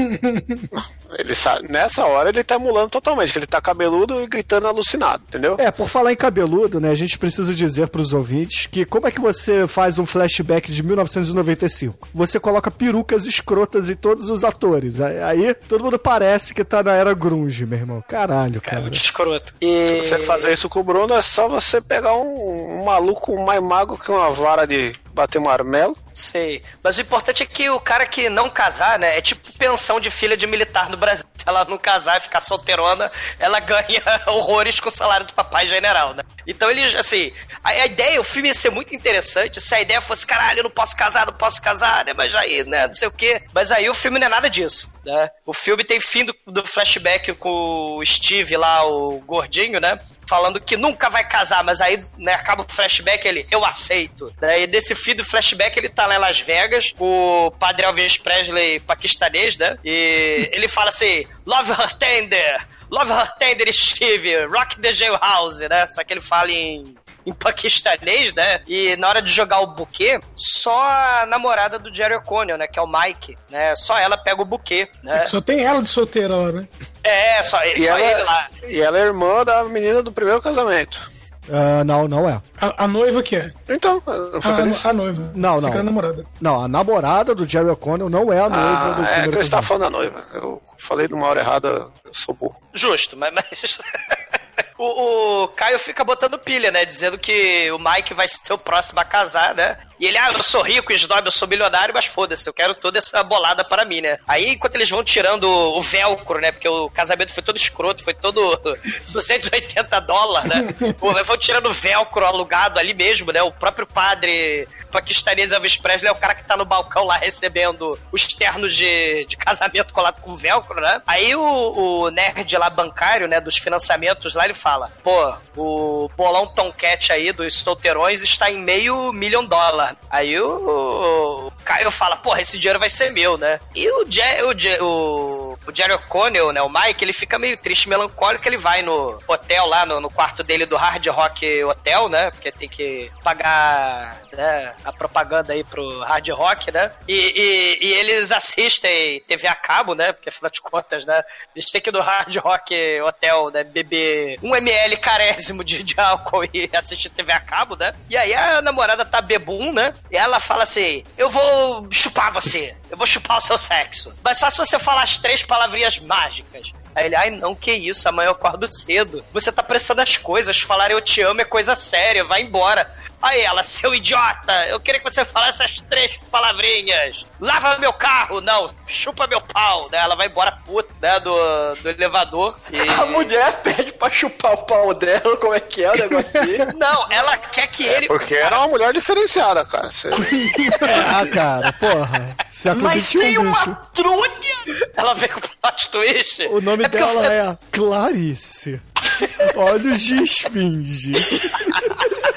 Ele sabe, nessa hora ele tá emulando totalmente, que ele tá cabeludo e gritando alucinado, entendeu? É, por falar em cabeludo, né? A gente precisa dizer pros ouvintes que como é que você faz um flashback de 1995? Você coloca perucas escrotas em todos os atores. Aí, aí todo mundo parece que tá na era grunge, meu irmão. Caralho, cara. Muito escroto. Se E... você fazer isso com o Bruno, é só você pegar um, um maluco mais mago que uma vara de bater marmelo. Sei. Mas o importante é que o cara que não casar, né? É tipo pensão de filha de militar no Brasil. Se ela não casar e ficar solteirona, ela ganha [laughs] horrores com o salário do papai general, né? Então eles, assim, a, a ideia, o filme ia ser muito interessante se a ideia fosse, caralho, eu não posso casar, não posso casar, né? Mas aí, né, não sei o quê. Mas aí o filme não é nada disso, né? O filme tem fim do, do flashback com o Steve lá, o gordinho, né? Falando que nunca vai casar, mas aí né, acaba o flashback ele, eu aceito. E desse fim do flashback ele tá lá em Las Vegas, o padre Elvis Presley paquistanês, né? E [laughs] ele fala assim, love her tender, love her tender Steve, rock the jailhouse, né? Só que ele fala em em paquistanês, né? E na hora de jogar o buquê, só a namorada do Jerry O'Connell, né? Que é o Mike, né? Só ela pega o buquê, né? Só tem ela de solteira lá, né? É, só, só E ele ela, lá. e ela é irmã da menina do primeiro casamento. Ah, não, não é. A, a noiva que é? Então, foi A, feliz? a noiva. Não, Você não. que a namorada. Não, a namorada do Jerry O'Connell não é a noiva Ah, do é que primeiro eu estava casamento. falando da noiva. Eu falei numa hora errada, eu sou burro. Justo, mas. mas... [laughs] o, o Caio fica botando pilha, né? Dizendo que o Mike vai ser o próximo a casar, né? E ele, ah, eu sou rico, snob, eu sou milionário, mas foda-se, eu quero toda essa bolada para mim, né? Aí, enquanto eles vão tirando o velcro, né? Porque o casamento foi todo escroto, foi todo [laughs] 280 dólares, né? Vão tirando o velcro alugado ali mesmo, né? O próprio padre paquistanês Elvis Presley é o cara que tá no balcão lá recebendo os ternos de, de casamento colado com velcro, né? Aí o, o nerd lá bancário, né, dos financiamentos lá, ele fala, pô, o bolão Tomcat aí dos solteirões está em meio milhão de dólar. Aí o, o Caio fala, porra, esse dinheiro vai ser meu, né? E o, Je, o, Je- o, o Jerry O'Connell, né, o Mike, ele fica meio triste, melancólico, ele vai no hotel lá, no, no quarto dele do Hard Rock Hotel, né? Porque tem que pagar né, a propaganda aí pro Hard Rock, né? E, e, e eles assistem TV a cabo, né? Porque afinal de contas, né? Eles têm que ir no Hard Rock Hotel, né? Beber ml carésimo de, de álcool e assistir TV a cabo, né? E aí a namorada tá bebum, né? E ela fala assim: Eu vou chupar você, eu vou chupar o seu sexo. Mas só se você falar as três palavrinhas mágicas. Aí ele, ai não, que isso, amanhã eu acordo cedo. Você tá pressando as coisas, falar eu te amo é coisa séria, vai embora. Aí ela, seu idiota, eu queria que você falasse essas três palavrinhas. Lava meu carro, não, chupa meu pau, né? Ela vai embora puta, né, do, do elevador. E... A mulher pede pra chupar o pau dela, como é que é o negócio dele? [laughs] Não, ela quer que ele... Porque era uma mulher diferenciada, cara. Você- [laughs] Ah, cara, porra. Século Mas tem uma trunha! Ela vem com plot twist. O nome É eu dela falei- é Clarice. Olhos de esfinge. [laughs]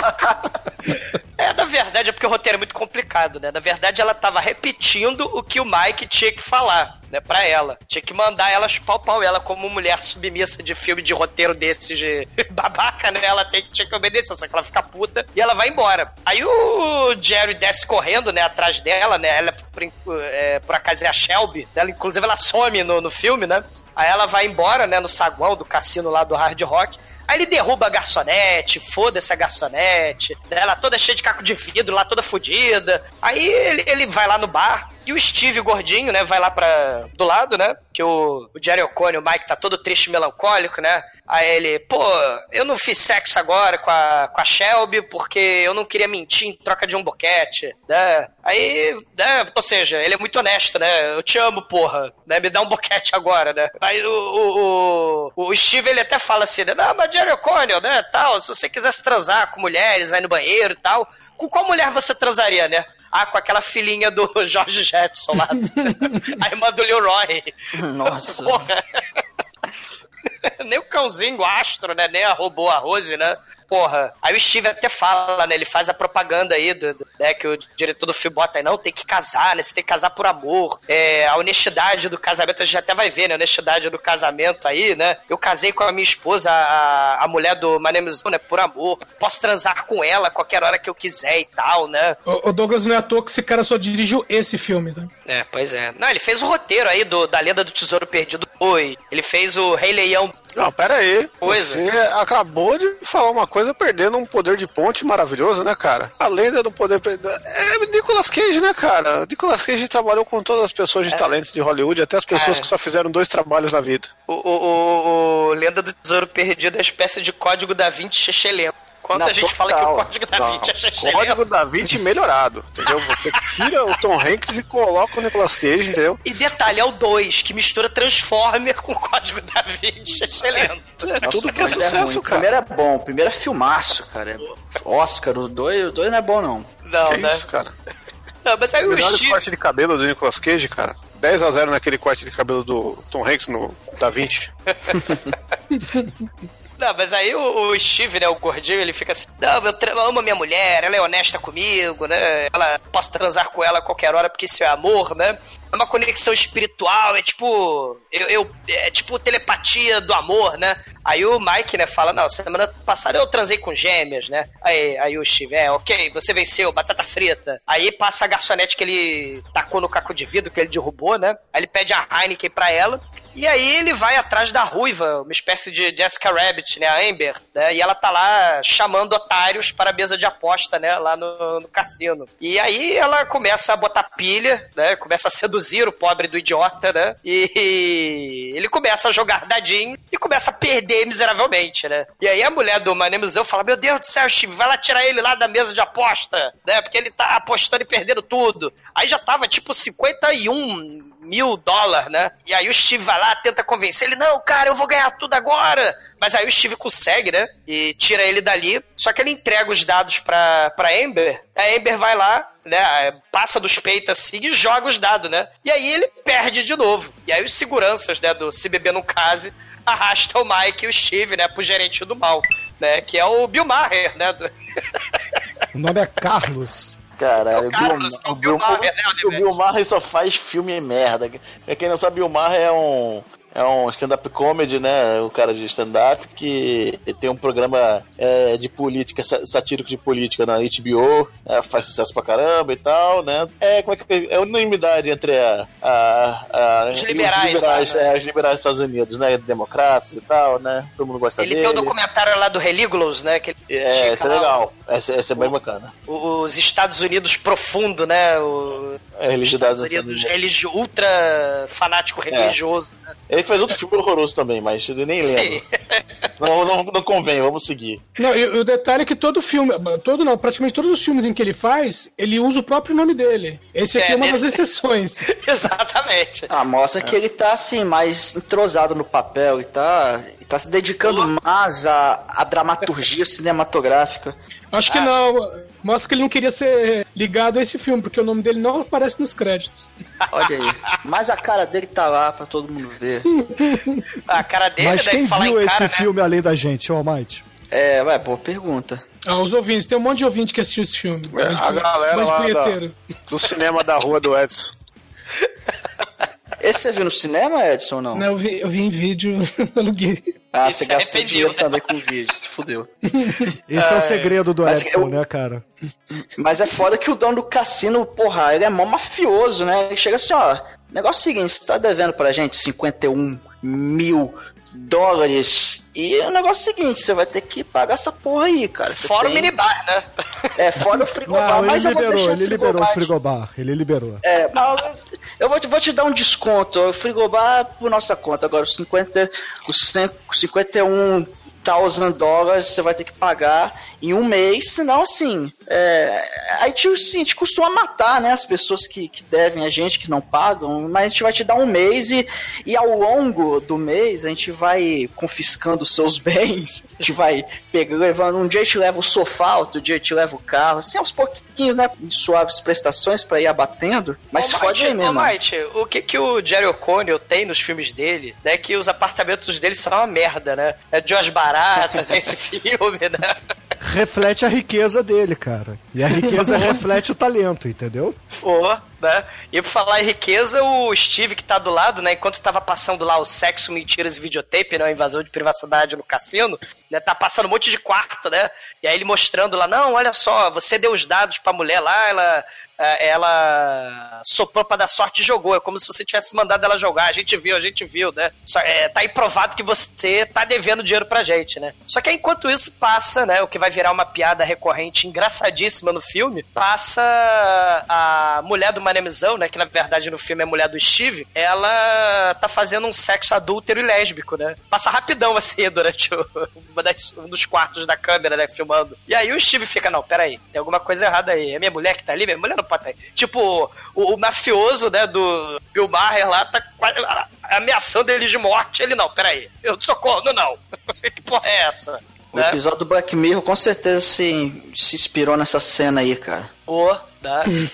[laughs] É, na verdade, é porque o roteiro é muito complicado, né? Na verdade, ela tava repetindo o que o Mike tinha que falar, né, pra ela. Tinha que mandar ela chupar o pau. Ela, como mulher submissa de filme de roteiro desses de [laughs] babaca, né? Ela tem, tinha que obedecer, só que ela fica puta e ela vai embora. Aí o Jerry desce correndo, né, atrás dela, né? Ela, por, é, por acaso, é a Shelby. Ela, inclusive, ela some no, no filme, né? Aí ela vai embora, né, no saguão do cassino lá do Hard Rock. Aí ele derruba a garçonete, foda-se a garçonete, né? ela toda cheia de caco de vidro, lá toda fodida. Aí ele, ele vai lá no bar, e o Steve gordinho, né, vai lá pra, do lado, né? Que o, o Jerry O'Connor, o Mike, tá todo triste e melancólico, né? Aí ele, pô, eu não fiz sexo agora com a, com a Shelby porque eu não queria mentir em troca de um boquete, né? Aí, né, ou seja, ele é muito honesto, né? Eu te amo, porra, né? Me dá um boquete agora, né? Aí o, o, o, o Steve, ele até fala assim, né? Não, mas Jerry O'Connor, né, tal, se você quisesse transar com mulheres, vai no banheiro e tal, com qual mulher você transaria, né? Ah, com aquela filhinha do [laughs] George Jetson lá. [laughs] a irmã do Leroy. [laughs] Nossa. Porra. Nem o cãozinho astro, né? Nem a robô a Rose, né? Porra. Aí o Steve até fala, né? Ele faz a propaganda aí, do, do- né? Que o diretor do filme bota aí, não, tem que casar, né? Você tem que casar por amor. É, a honestidade do casamento, a gente até vai ver, né? A honestidade do casamento aí, né? Eu casei com a minha esposa, a, a mulher do My Name is, né? Por amor. Posso transar com ela a qualquer hora que eu quiser e tal, né? O, o Douglas não é à toa que esse cara só dirigiu esse filme, tá? É, pois é. Não, ele fez o roteiro aí do, da Lenda do Tesouro Perdido 2. Ele fez o Rei Leão. Não, pera aí. Coisa. Você acabou de falar uma coisa perdendo um poder de ponte maravilhoso, né, cara? A lenda do poder... É Nicolas Cage, né, cara? Nicolas Cage trabalhou com todas as pessoas de talento de Hollywood, até as pessoas É. que só fizeram dois trabalhos na vida. O, o, o- o Lenda do Tesouro Perdido é uma espécie de código da Vinci chechelento. Quando Não, a gente fala que o código da Vinci é chechelento. Código da Vinci melhorado, entendeu? Você tira o Tom Hanks e coloca o Nicolas Cage, entendeu? E detalhe, é o 2, que mistura Transformer com o código da Vinci. É tudo o pra primeiro é sucesso. O cara. primeiro é bom, o primeiro é filmaço, cara. É Oscar, o dois, o dois não é bom, não. Não, Que né? isso, cara? Não, mas aí o Melhores Steve... corte de cabelo do Nicolas Cage, cara. 10 a 0 naquele corte de cabelo do Tom Hanks no Da Vinci. [laughs] Não, mas aí o, o Steve, né, o gordinho, ele fica assim, não, eu, eu amo a minha mulher, ela é honesta comigo, né, ela, posso transar com ela a qualquer hora porque isso é amor, né, é uma conexão espiritual, é tipo, eu, eu- é tipo telepatia do amor, né, aí o Mike, né, fala, não, semana passada eu transei com gêmeas, né, aí, aí o Steve, é, ok, você venceu, batata frita, aí passa a garçonete que ele tacou no caco de vidro, que ele derrubou, né, aí ele pede a Heineken pra ela, e aí ele vai atrás da ruiva, uma espécie de Jessica Rabbit, né? A Amber, né? E ela tá lá chamando otários para a mesa de aposta, né? Lá no, no cassino. E aí ela começa a botar pilha, né? Começa a seduzir o pobre do idiota, né? E [laughs] ele começa a jogar dadinho e começa a perder miseravelmente, né? E aí a mulher do Manemuzão fala: Meu Deus do céu, Steve, vai lá tirar ele lá da mesa de aposta, né? Porque ele tá apostando e perdendo tudo. Aí já tava tipo 51 mil dólares, né? E aí o Steve vai lá, tenta convencer ele, não, cara, eu vou ganhar tudo agora. Mas aí o Steve consegue, né? E tira ele dali. Só que ele entrega os dados pra, pra Amber. A Amber vai lá, né? Passa dos peitos assim e joga os dados, né? E aí ele perde de novo. E aí os seguranças, né? Do Se Beber no Case arrastam o Mike e o Steve, né? Pro gerente do mal, né? Que é o Bill Maher, né? O nome é Carlos. Caralho, É o o Carlos, Bill, que é o o Bill, Bill né, o Bill Maher só faz filme merda. Pra quem não sabe, Bill Maher é um, é um stand-up comedy, né? O cara de stand-up que tem um programa é, de política, sa- satírico de política na HBO, né, faz sucesso pra caramba e tal, né? É, como é que é unanimidade entre a, a, a- Os liberais, os liberais, né? é, os liberais dos Estados Unidos, né? Democratas e tal, né? Todo mundo gosta Ele dele. tem o documentário lá do Religulous, né? Que ele É, esse é legal. Esse é bem bacana. Os Estados Unidos profundo, né? O É, religiosidade dos Estados Unidos Unidos. religio, ultra fanático religioso. né? Ele fez outro filme horroroso também, mas eu nem lembro. Sim. [laughs] Não, não, não convém, vamos seguir. Não, e o detalhe é que todo filme, todo não, praticamente todos os filmes em que ele faz, ele usa o próprio nome dele. Esse aqui é, É, uma das nesse- exceções. [laughs] Exatamente. Ah, mostra que ele tá assim, mais entrosado no papel e tá, e tá se dedicando mais à, à dramaturgia cinematográfica. Acho que Ah. não. Mostra que ele não queria ser ligado a esse filme, porque o nome dele não aparece nos créditos. [laughs] Olha aí. Mas a cara dele tá lá pra todo mundo ver. [laughs] A cara dele, Mas né? quem falar viu em esse cara, né? filme além da gente, ô Almighty? É, vai, boa pergunta. Ah, os ouvintes, tem um monte de ouvinte que assistiu esse filme. É, de a galera lá da-. Do cinema da rua do Edson. Esse você viu no cinema, Edson, ou não? Não, eu, vi, eu vi em vídeo, [laughs] aluguei. Ah, você gastou arrependiu, dinheiro né? também com vídeo, se fudeu. [laughs] Esse é, o segredo do mas Edson, eu- né, cara? Mas é foda que o dono do cassino, porra, ele é mó mafioso, né? Ele chega assim, ó, negócio é o seguinte, você tá devendo pra gente 51 mil dólares. E o negócio é o seguinte, você vai ter que pagar essa porra aí, cara. Você Fora o tem- minibar, né? É, fora o frigobar. Não, ele mas vou liberou, ele liberou o frigobar. Ele liberou. É, mas eu vou te, vou te dar um desconto. O frigobar por nossa conta. Agora, os 50, os 100 51 thousand dólares você vai ter que pagar em um mês, senão assim. É, a, gente, assim, a gente costuma matar né, as pessoas que, que devem a gente, que não pagam, mas a gente vai te dar um mês e, e ao longo do mês a gente vai confiscando os seus [laughs] bens, a gente vai pegando, levando. Um dia a gente leva o sofá, outro dia a gente leva o carro, assim, aos pouquinhos, né? Em suaves prestações pra ir abatendo, mas Ô, fode aí Mike, ô, mesmo. Mike, o que que o Jerry O'Connell tem nos filmes dele, né? Que os apartamentos dele são uma merda, né? É de umas baratas, é [laughs] esse filme, né? Reflete a riqueza dele, cara. E a riqueza [laughs] reflete o talento, entendeu? Pô, né? E por falar em riqueza, o Steve que tá do lado, né? Enquanto tava passando lá o sexo, mentiras e videotape, né? A invasão de privacidade no cassino, né? Tá passando um monte de quarto, né? E aí ele mostrando lá, não, olha só, você deu os dados pra mulher lá, ela. eh, Ela soprou pra dar sorte e jogou. É como se você tivesse mandado ela jogar. A gente viu, a gente viu, né? Só, é, tá aí provado que você tá devendo dinheiro pra gente, né? Só que aí, enquanto isso passa, né? O que vai virar uma piada recorrente engraçadíssima no filme, passa a mulher do Manemzão, né? Que na verdade no filme é a mulher do Steve. Ela tá fazendo um sexo adúltero e lésbico, né? Passa rapidão assim [laughs] durante o, das- um dos quartos da câmera, né? Filmando. E aí o Steve fica, não, peraí, tem alguma coisa errada aí. É minha mulher que tá ali? Minha mulher não pode estar aí. Tipo, o, o mafioso, né? Do Bill Maher lá tá ameaçando ele de morte. Ele, não, peraí, eu socorro, não, não. [laughs] que porra é essa? O Né? episódio do Black Mirror com certeza se, se inspirou nessa cena aí, cara. Ô, né?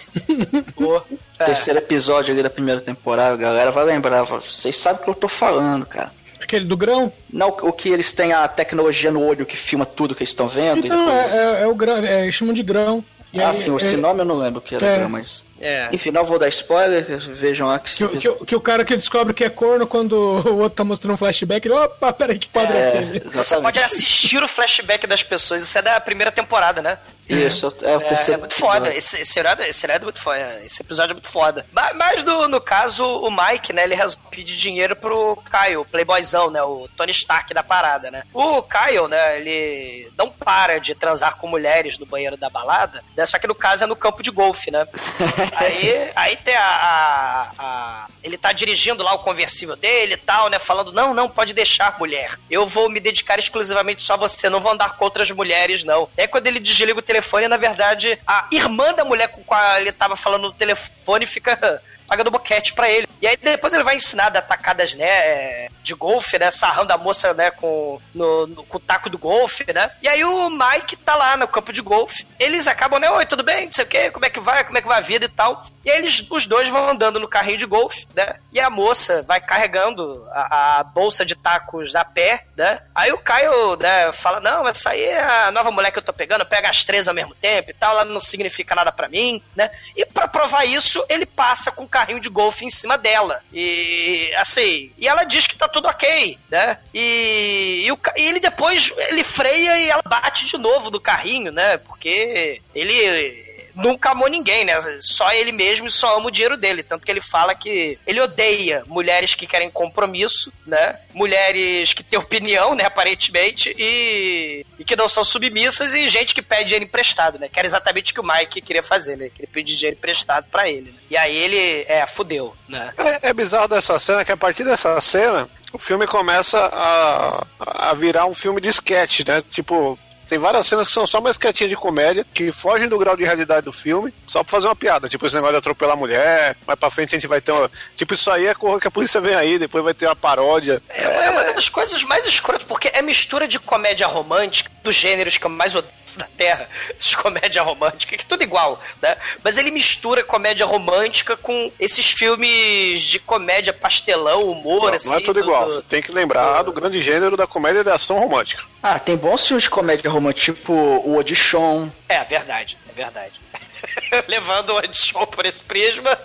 Ô, é. Terceiro episódio ali da primeira temporada, a galera vai lembrar. Vocês sabem o que eu tô falando, cara. Aquele do grão? Não, o que eles têm a tecnologia no olho que filma tudo que eles estão vendo. e Então, depois- é, é- é o grão, é, eles chamam de grão. E ah, aí, sim, é- esse nome eu não lembro o que era, É. mas. É. Enfim, não vou dar spoiler, vejam lá que, Que, o- que, o- que o cara que descobre que é corno quando o outro tá mostrando um flashback, ele, opa, peraí, que quadro é, É? Você pode assistir o flashback das pessoas. Isso é da primeira temporada, né? Isso, é o É, terceiro. é muito foda. Esse, esse, seriado, esse seriado é muito foda. Esse episódio é muito foda. Ma- Mas, no, no caso, o Mike, né? Ele resolve pedir dinheiro pro Kyle, o playboyzão, né? O Tony Stark da parada, né? O Kyle, né? Ele não para de transar com mulheres no banheiro da balada, né? Só que no caso é no campo de golfe, né? [laughs] aí, aí tem a, a- a- Ele tá dirigindo lá o conversível dele e tal, né? Falando, não, não, pode deixar, mulher. Eu vou me dedicar exclusivamente só a você, não vou andar com outras mulheres, não. É quando ele desliga o telefone, na verdade, a irmã da mulher com a qual ele tava falando no telefone fica [laughs] pagando boquete pra ele. E aí depois ele vai ensinar a dar tacadas, né, de golfe, né, sarrando a moça, né, com, no, no- com o taco do golfe, né. E aí o Mike tá lá no campo de golfe. Eles acabam, né, oi, tudo bem, não sei o quê, como é que vai, como é que vai a vida e tal. E aí eles, os dois vão andando no carrinho de golfe, né, e a moça vai carregando a, a bolsa de tacos a pé, né. Aí o Caio, né, fala, não, essa aí é a nova mulher que eu tô pegando, pega as três ao mesmo tempo e tal, ela não significa nada pra mim, né. E pra provar isso, ele passa com o carrinho de golfe em cima dela. E assim, e ela diz que tá tudo ok, né? E, e o e ele depois ele freia e ela bate de novo no carrinho, né? Porque ele nunca amou ninguém, né? Só ele mesmo e só ama o dinheiro dele. Tanto que ele fala que ele odeia mulheres que querem compromisso, né? Mulheres que têm opinião, né? Aparentemente, e, e que não são submissas e gente que pede dinheiro emprestado, né? Que era exatamente o que o Mike queria fazer, né? Que ele pedir dinheiro emprestado pra ele. né? E aí ele, é, fudeu, né? É, é bizarro dessa cena que a partir dessa cena o filme começa a, a virar um filme de sketch, né? Tipo, tem várias cenas que são só uma sketchinha de comédia que fogem do grau de realidade do filme só pra fazer uma piada. Tipo, esse negócio de atropelar a mulher. Mais pra frente a gente vai ter uma. Tipo, isso aí é corra que a polícia vem aí, depois vai ter uma paródia. É, é uma das coisas mais escrotas, porque é mistura de comédia romântica, dos gêneros que eu mais odeio da Terra, [laughs] de comédia romântica, que é tudo igual, né? Mas ele mistura comédia romântica com esses filmes de comédia pastelão, humor, Não, assim. não é tudo do- igual. Você tem que lembrar do grande gênero da comédia de ação romântica. Ah, tem bons filmes de comédia romântica, tipo o Audition. É, verdade, é verdade. [laughs] Levando o Andichon por esse prisma.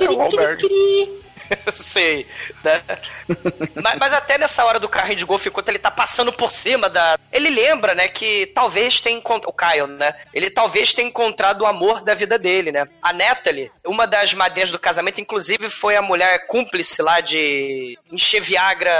É o Alberg. [laughs] Sei, né? mas, mas até nessa hora do carrinho de golfe, enquanto ele tá passando por cima da. Ele lembra, né, que talvez tenha encontrado. O Kyle, né? Ele talvez tenha encontrado o amor da vida dele, né? A Natalie, uma das madrinhas do casamento, inclusive, foi a mulher cúmplice lá de encher Viagra,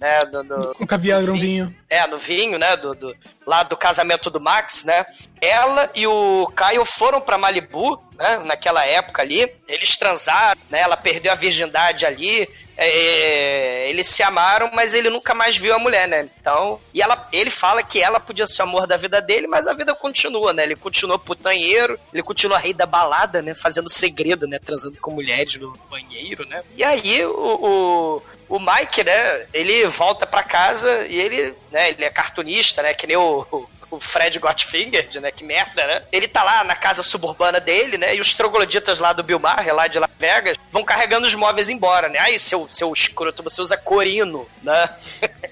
né? Do, do, Com Viagra um vinho. é, no vinho, né? Do, do, lá do casamento do Max, né? Ela e o Caio foram pra Malibu, né? Naquela época ali. Eles transaram, né? Ela perdeu a virgindade ali. É, eles se amaram, mas ele nunca mais viu a mulher, né? Então. E ela, ele fala que ela podia ser o amor da vida dele, mas a vida continua, né? Ele continua putanheiro, ele continua rei da balada, né? Fazendo segredo, né? Transando com mulheres no banheiro, né? E aí o, o o Mike, né, ele volta pra casa e ele, né, ele é cartunista, né, que nem o, o- Fred Gottfinger, né, que merda, né? Ele tá lá na casa suburbana dele, né, e os trogloditas lá do Bill lá de Las Vegas, vão carregando os móveis embora, né? Aí, seu, seu escroto, você usa corino, né? [laughs]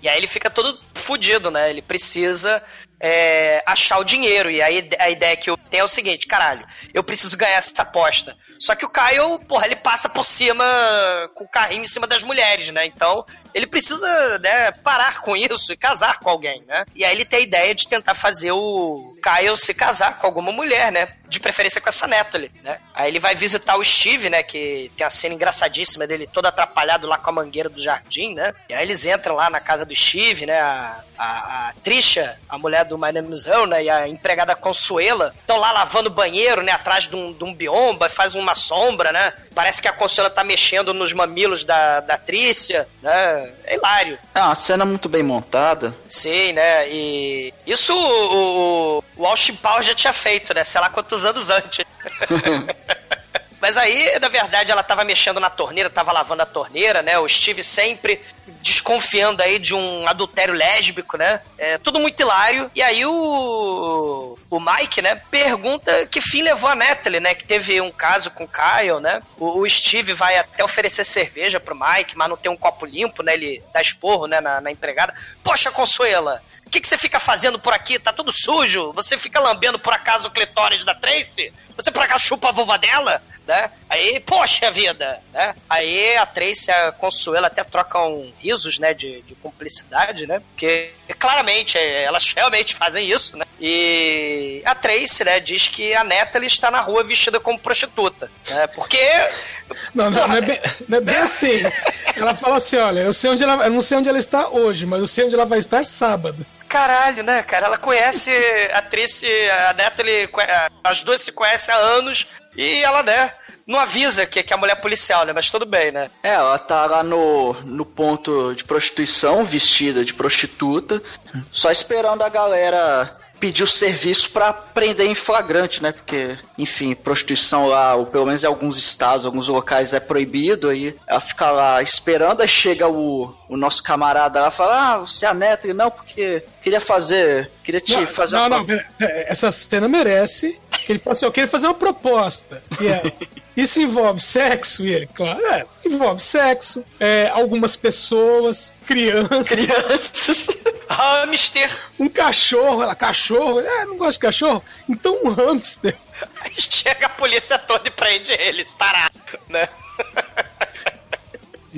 E aí ele fica todo fudido, né? Ele precisa é, achar o dinheiro. E aí a ideia que eu tenho é o seguinte, caralho, eu preciso ganhar essa aposta. Só que o Caio, porra, ele passa por cima com o carrinho em cima das mulheres, né? Então ele precisa né, parar com isso e casar com alguém, né? E aí ele tem a ideia de tentar fazer o Caio se casar com alguma mulher, né? De preferência com essa Natalie, né? Aí ele vai visitar o Steve, né? Que tem a cena engraçadíssima dele todo atrapalhado lá com a mangueira do jardim, né? E aí eles entram lá na casa do Steve, né? A, a, a Trisha, a mulher do My Name is Earl, né? E a empregada Consuela estão lá lavando o banheiro, né? Atrás de um, de um biomba, faz uma sombra, né? Parece que a Consuela tá mexendo nos mamilos da, da Trícia, né? É hilário. É uma cena muito bem montada. Sim, né? E isso o, o, o Austin já tinha feito, né? Sei lá quantos anos antes. [laughs] Mas aí, na verdade, ela tava mexendo na torneira, tava lavando a torneira, né? O Steve sempre desconfiando aí de um adultério lésbico, né? É tudo muito hilário. E aí o, o Mike, né, pergunta que fim levou a Natalie, né? Que teve um caso com o Kyle, né? O, o Steve vai até oferecer cerveja pro Mike, mas não tem um copo limpo, né? Ele dá esporro, né, na, na empregada. Poxa, Consuela, o que, que você fica fazendo por aqui? Tá tudo sujo? Você fica lambendo por acaso o clitóris da Tracy? Você por acaso chupa a vulva dela? Né? Aí, poxa vida, né? Aí a Tracy e a Consuela até trocam risos, né, de, de cumplicidade, né? Porque claramente é, elas [laughs] realmente fazem isso, né? E a Tracy, né, diz que a Natalie está na rua vestida como prostituta, né? Porque Não, não, não, é bem, não é bem [laughs] assim. Ela fala assim: olha, eu sei onde ela. Eu não sei onde ela está hoje, mas eu sei onde ela vai estar sábado. Caralho, né, cara? Ela conhece a Trice, a Natalie, as duas se conhecem há anos e ela, né, não avisa que, que a mulher é policial, né? Mas tudo bem, né? É, ela tá lá no, no ponto de prostituição, vestida de prostituta, só esperando a galera pedir o serviço pra prender em flagrante, né? Porque, enfim, prostituição lá, ou pelo menos em alguns estados, alguns locais é proibido, aí ela fica lá esperando, aí chega o, o nosso camarada lá e fala, ah, você é a neta, não, porque queria fazer, queria te Não, fazer não, uma... não, essa cena merece. Ele fala assim: eu queria fazer uma proposta. E ela, [laughs] Isso envolve sexo? E ele, claro, é, envolve sexo, é, algumas pessoas, crianças, Crianças. [laughs] Hamster. um cachorro. Ela, cachorro? É, não gosto de cachorro? Então um hamster. Aí chega a polícia toda e prende eles, tarado, né? [laughs]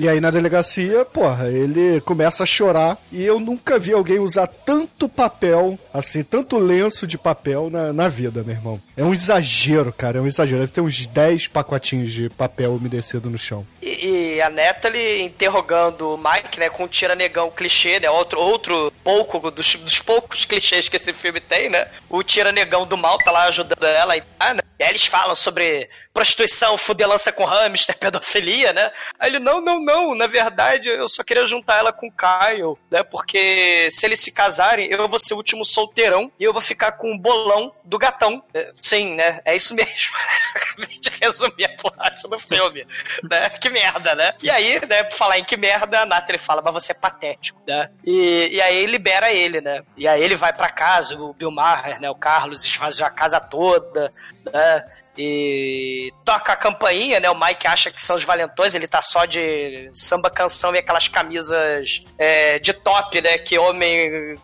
E aí na delegacia, porra, ele começa a chorar e eu nunca vi alguém usar tanto papel, assim, tanto lenço de papel na, na vida, meu irmão. É um exagero, cara, é um exagero. Deve ter uns 10 pacotinhos de papel umedecido no chão. E, e a Natalie interrogando o Mike, né, com um tira-negão clichê, né, outro, outro pouco dos, dos poucos clichês que esse filme tem, né, o tira-negão do mal tá lá ajudando ela e, ah, né, e aí eles falam sobre prostituição, fudelança com hamster, [laughs] pedofilia, né, aí ele, não, não, não, na verdade eu só queria juntar ela com o Kyle, né, porque se eles se casarem, eu vou ser o último solteirão e eu vou ficar com o bolão do gatão. É, Sim, né, é isso mesmo. [laughs] Acabei de resumir a plot do filme, né? Que merda, né? E aí, né, por falar em que merda, a Natalie fala, mas você é patético, né? E, e aí libera ele, né? E aí ele vai pra casa, o Bill Maher, né, o Carlos esvaziou a casa toda, né? E toca a campainha, né? O Mike acha que são os valentões, ele tá só de samba canção e aquelas camisas é, de top, né? Que homem.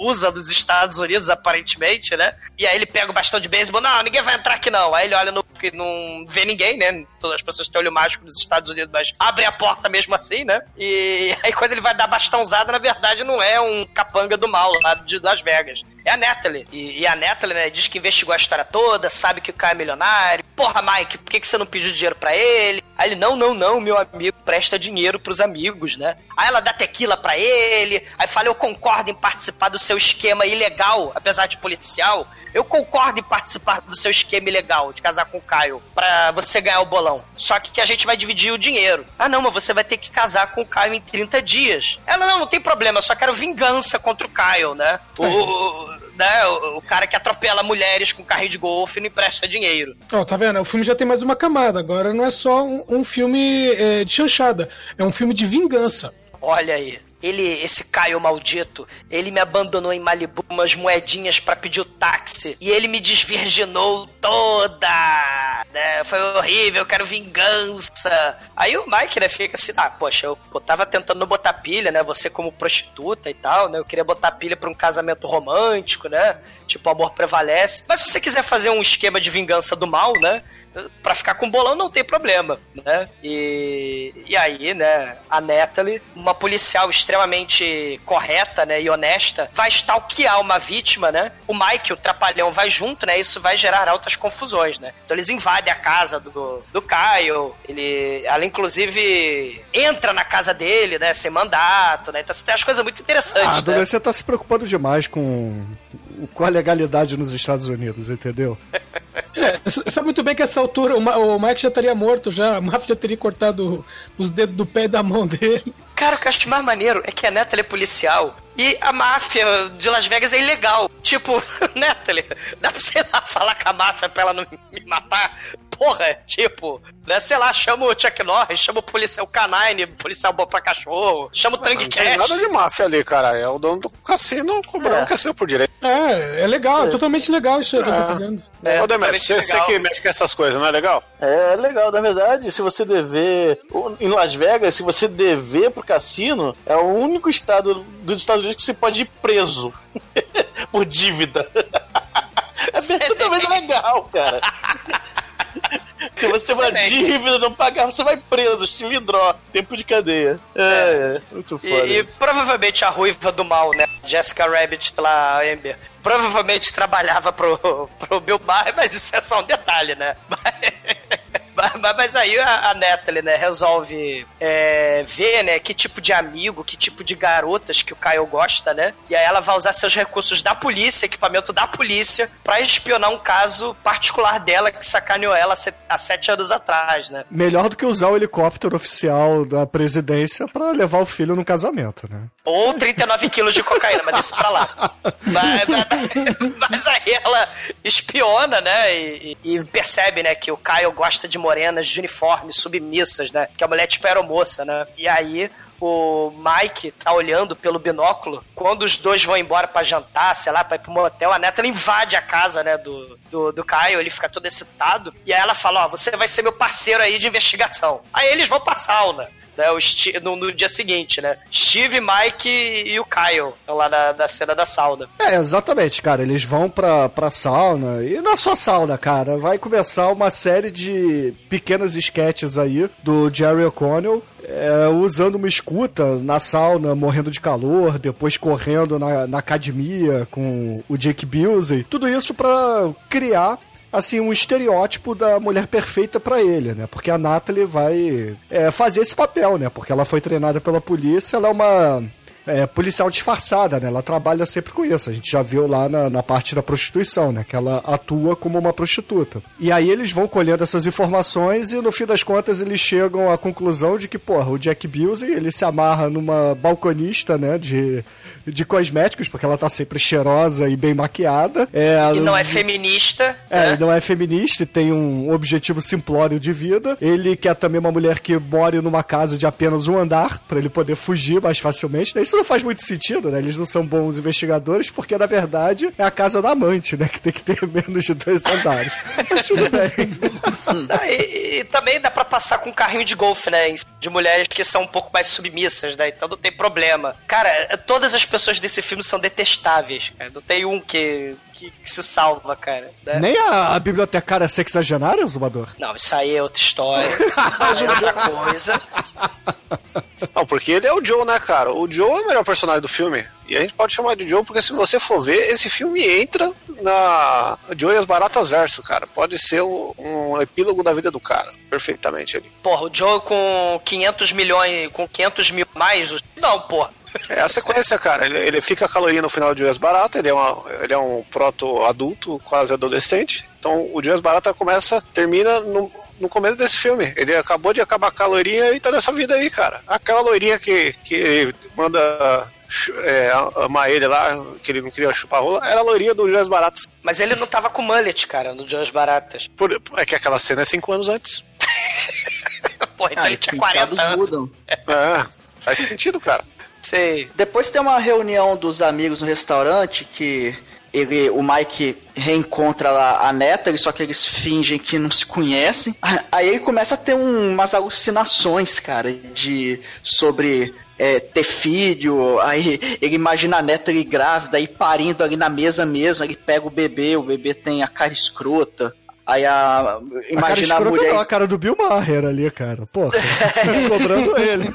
Usa dos Estados Unidos, aparentemente, né? E aí ele pega o bastão de beisebol, não, ninguém vai entrar aqui não. Aí ele olha no que não vê ninguém, né? Todas as pessoas têm olho mágico dos Estados Unidos, mas abre a porta mesmo assim, né? E [laughs] aí quando ele vai dar bastãozada, na verdade não é um capanga do mal lá de Las Vegas. É a Natalie. E, e a Natalie, né, diz que investigou a história toda, sabe que o cara é milionário. Porra, Mike, por que, que você não pediu dinheiro para ele? Aí ele, não, não, não, meu amigo presta dinheiro pros amigos, né? Aí ela dá tequila para ele, aí fala, eu concordo em participar do seu esquema ilegal, apesar de policial. Eu concordo em participar do seu esquema ilegal de casar com o Caio pra você ganhar o bolão. Só que, que a gente vai dividir o dinheiro. Ah, não, mas você vai ter que casar com o Caio em 30 dias. Ela, não, não tem problema, eu só quero vingança contra o Caio, né? O, o, né, o, o cara que atropela mulheres com carrinho de golfe e não empresta dinheiro. Ó, tá vendo? O filme já tem mais uma camada. Agora não é só um, um filme é, de chanchada. É um filme de vingança. Olha aí. Ele, esse Caio maldito, ele me abandonou em Malibu umas moedinhas para pedir o táxi e ele me desvirginou toda. Né? Foi horrível, eu quero vingança. Aí o Mike, né, fica assim, ah, poxa, eu, tava tentando botar pilha, né? Você como prostituta e tal, né? Eu queria botar pilha pra um casamento romântico, né? Tipo, amor prevalece. Mas se você quiser fazer um esquema de vingança do mal, né? Pra ficar com bolão não tem problema, né? E, e aí, né, a Natalie, uma policial correta, né, e honesta, vai stalkear uma vítima, né? O Mike, o trapalhão, vai junto, né? Isso vai gerar altas confusões, né? Então eles invadem a casa do, do Kyle, ele, ela inclusive entra na casa dele, né, sem mandato, né? Então tem as coisas muito interessantes, Ah, né? Você tá se preocupando demais com, com a legalidade nos Estados Unidos, entendeu? É, sabe muito bem que essa altura o, Ma- o Mike já estaria morto já. A máfia já teria cortado os dedos do pé e da mão dele. Cara, o que eu acho mais maneiro é que a Natalie é policial e a máfia de Las Vegas é ilegal. Tipo, [laughs] Natalie, dá pra, sei lá, falar com a máfia pra ela não me matar? Porra, tipo, né, sei lá, chama o Chuck Norris, chama o policial Canine, policial bom pra cachorro, chama o Tangue Não tem Cash. nada de máfia ali, cara. É o dono do cassino cobrando É. o cassino por direito. É, é legal, é, totalmente legal isso aí que eu tô fazendo. É, Ô, Demet, totalmente você, você que mexe com essas coisas, não é legal? É legal, na verdade, se você dever. Em Las Vegas, se você dever pro cassino, é o único estado dos Estados Unidos que você pode ir preso [laughs] por dívida. É bem totalmente legal, cara. Se você tem uma dívida não pagar, você vai preso, cilindró, tempo de cadeia. É, é muito E, foda. e provavelmente a ruiva do mal, né? Jessica Rabbit lá, Amber. Provavelmente trabalhava pro, [laughs] pro Bill Maher, mas isso é só um detalhe, né? Mas, mas- aí a, a Natalie, né, resolve é, ver, né, que tipo de amigo, que tipo de garotas que o Kyle gosta, né? E aí ela vai usar seus recursos da polícia, equipamento da polícia, pra espionar um caso particular dela que sacaneou ela há sete anos atrás, né? Melhor do que usar o helicóptero oficial da presidência pra levar o filho no casamento, né? Ou 39 quilos de cocaína, mas isso pra lá. Mas, mas- mas aí ela espiona, né? E, e- percebe, né, que o Caio gosta de morenas de uniforme, submissas, né? Que a mulher tipo aeromoça, né? E aí. O Mike tá olhando pelo binóculo. Quando os dois vão embora pra jantar, sei lá, pra ir pro motel, a neta invade a casa, né, do, do, do Caio. Ele fica todo excitado. E aí ela fala: Ó, você vai ser meu parceiro aí de investigação. Aí eles vão pra sauna né, o Sti- no, no dia seguinte, né? Steve, Mike e o Kyle lá na, na cena da sauna. É, exatamente, cara. Eles vão pra, pra sauna. E não é só sauna, cara. Vai começar uma série de pequenas sketches aí do Jerry O'Connell. É, usando uma escuta na sauna, morrendo de calor, depois correndo na, na academia com o Jake Busey. Tudo isso pra criar assim, um estereótipo da mulher perfeita pra ele, né? Porque a Natalie vai é, fazer esse papel, né? Porque ela foi treinada pela polícia, ela é uma é, policial disfarçada, né? Ela trabalha sempre com isso. A gente já viu lá na, na parte da prostituição, né? Que ela atua como uma prostituta. E aí eles vão colhendo essas informações e no fim das contas eles chegam à conclusão de que, porra, o Jack Busey, ele se amarra numa balconista, né? De, de cosméticos, porque ela tá sempre cheirosa e bem maquiada. É, E não é feminista. é, né? ele não é feminista e tem um objetivo simplório de vida. Ele quer também uma mulher que more numa casa de apenas um andar, pra ele poder fugir mais facilmente. Né? Isso não faz muito sentido, né? Eles não são bons investigadores, porque na verdade é a casa da amante, né? Que tem que ter [laughs] menos de dois andares. Mas tudo bem. [laughs] Ah, e, e também dá pra passar com um carrinho de golfe, né? De mulheres que são um pouco mais submissas, né? Então não tem problema. Cara, todas as pessoas desse filme são detestáveis, cara. Não tem um que, que, que se salva, cara. né? Nem a, a bibliotecária sexagenária, Zumbador? Não, isso aí é outra história. [laughs] Mas outra coisa. Não, porque ele é o Joe, né, cara? O Joe é o melhor personagem do filme. E a gente pode chamar de Joe porque se você for ver, esse filme entra na Joe e as Baratas Verso, cara. Pode ser um, um epílogo da vida do cara, perfeitamente ali. Porra, o Joe com 500 milhões, com 500 mil mais, não, porra. É a sequência, cara. Ele, ele fica caloria no final de Joias Barata, ele é, uma, ele é um proto-adulto, quase adolescente. Então o Joias Barata começa, termina no, no começo desse filme. Ele acabou de acabar a caloria e tá nessa vida aí, cara. Aquela loirinha que, que manda é, amar ele lá, que ele não queria chupar rola, era a loirinha do Joias Baratas. Mas ele não tava com mullet, cara, no Joe Baratas. Por, é que aquela cena é cinco anos antes. [laughs] Porra, então Ah, ele tinha penteados 40 anos. mudam. É, faz sentido, cara. Sei. Depois tem uma reunião dos amigos no restaurante que ele, o Mike reencontra lá a neta, só que eles fingem que não se conhecem. [laughs] Aí ele começa a ter um- umas alucinações, cara, de sobre é, ter filho. Aí ele imagina a neta grávida e parindo ali na mesa mesmo. Ele pega o bebê, o bebê tem a cara escrota. Aí a a cara imagina a, mulher não, a cara do Bill Maher ali, cara. Porra, [laughs] cobrando ele. [laughs]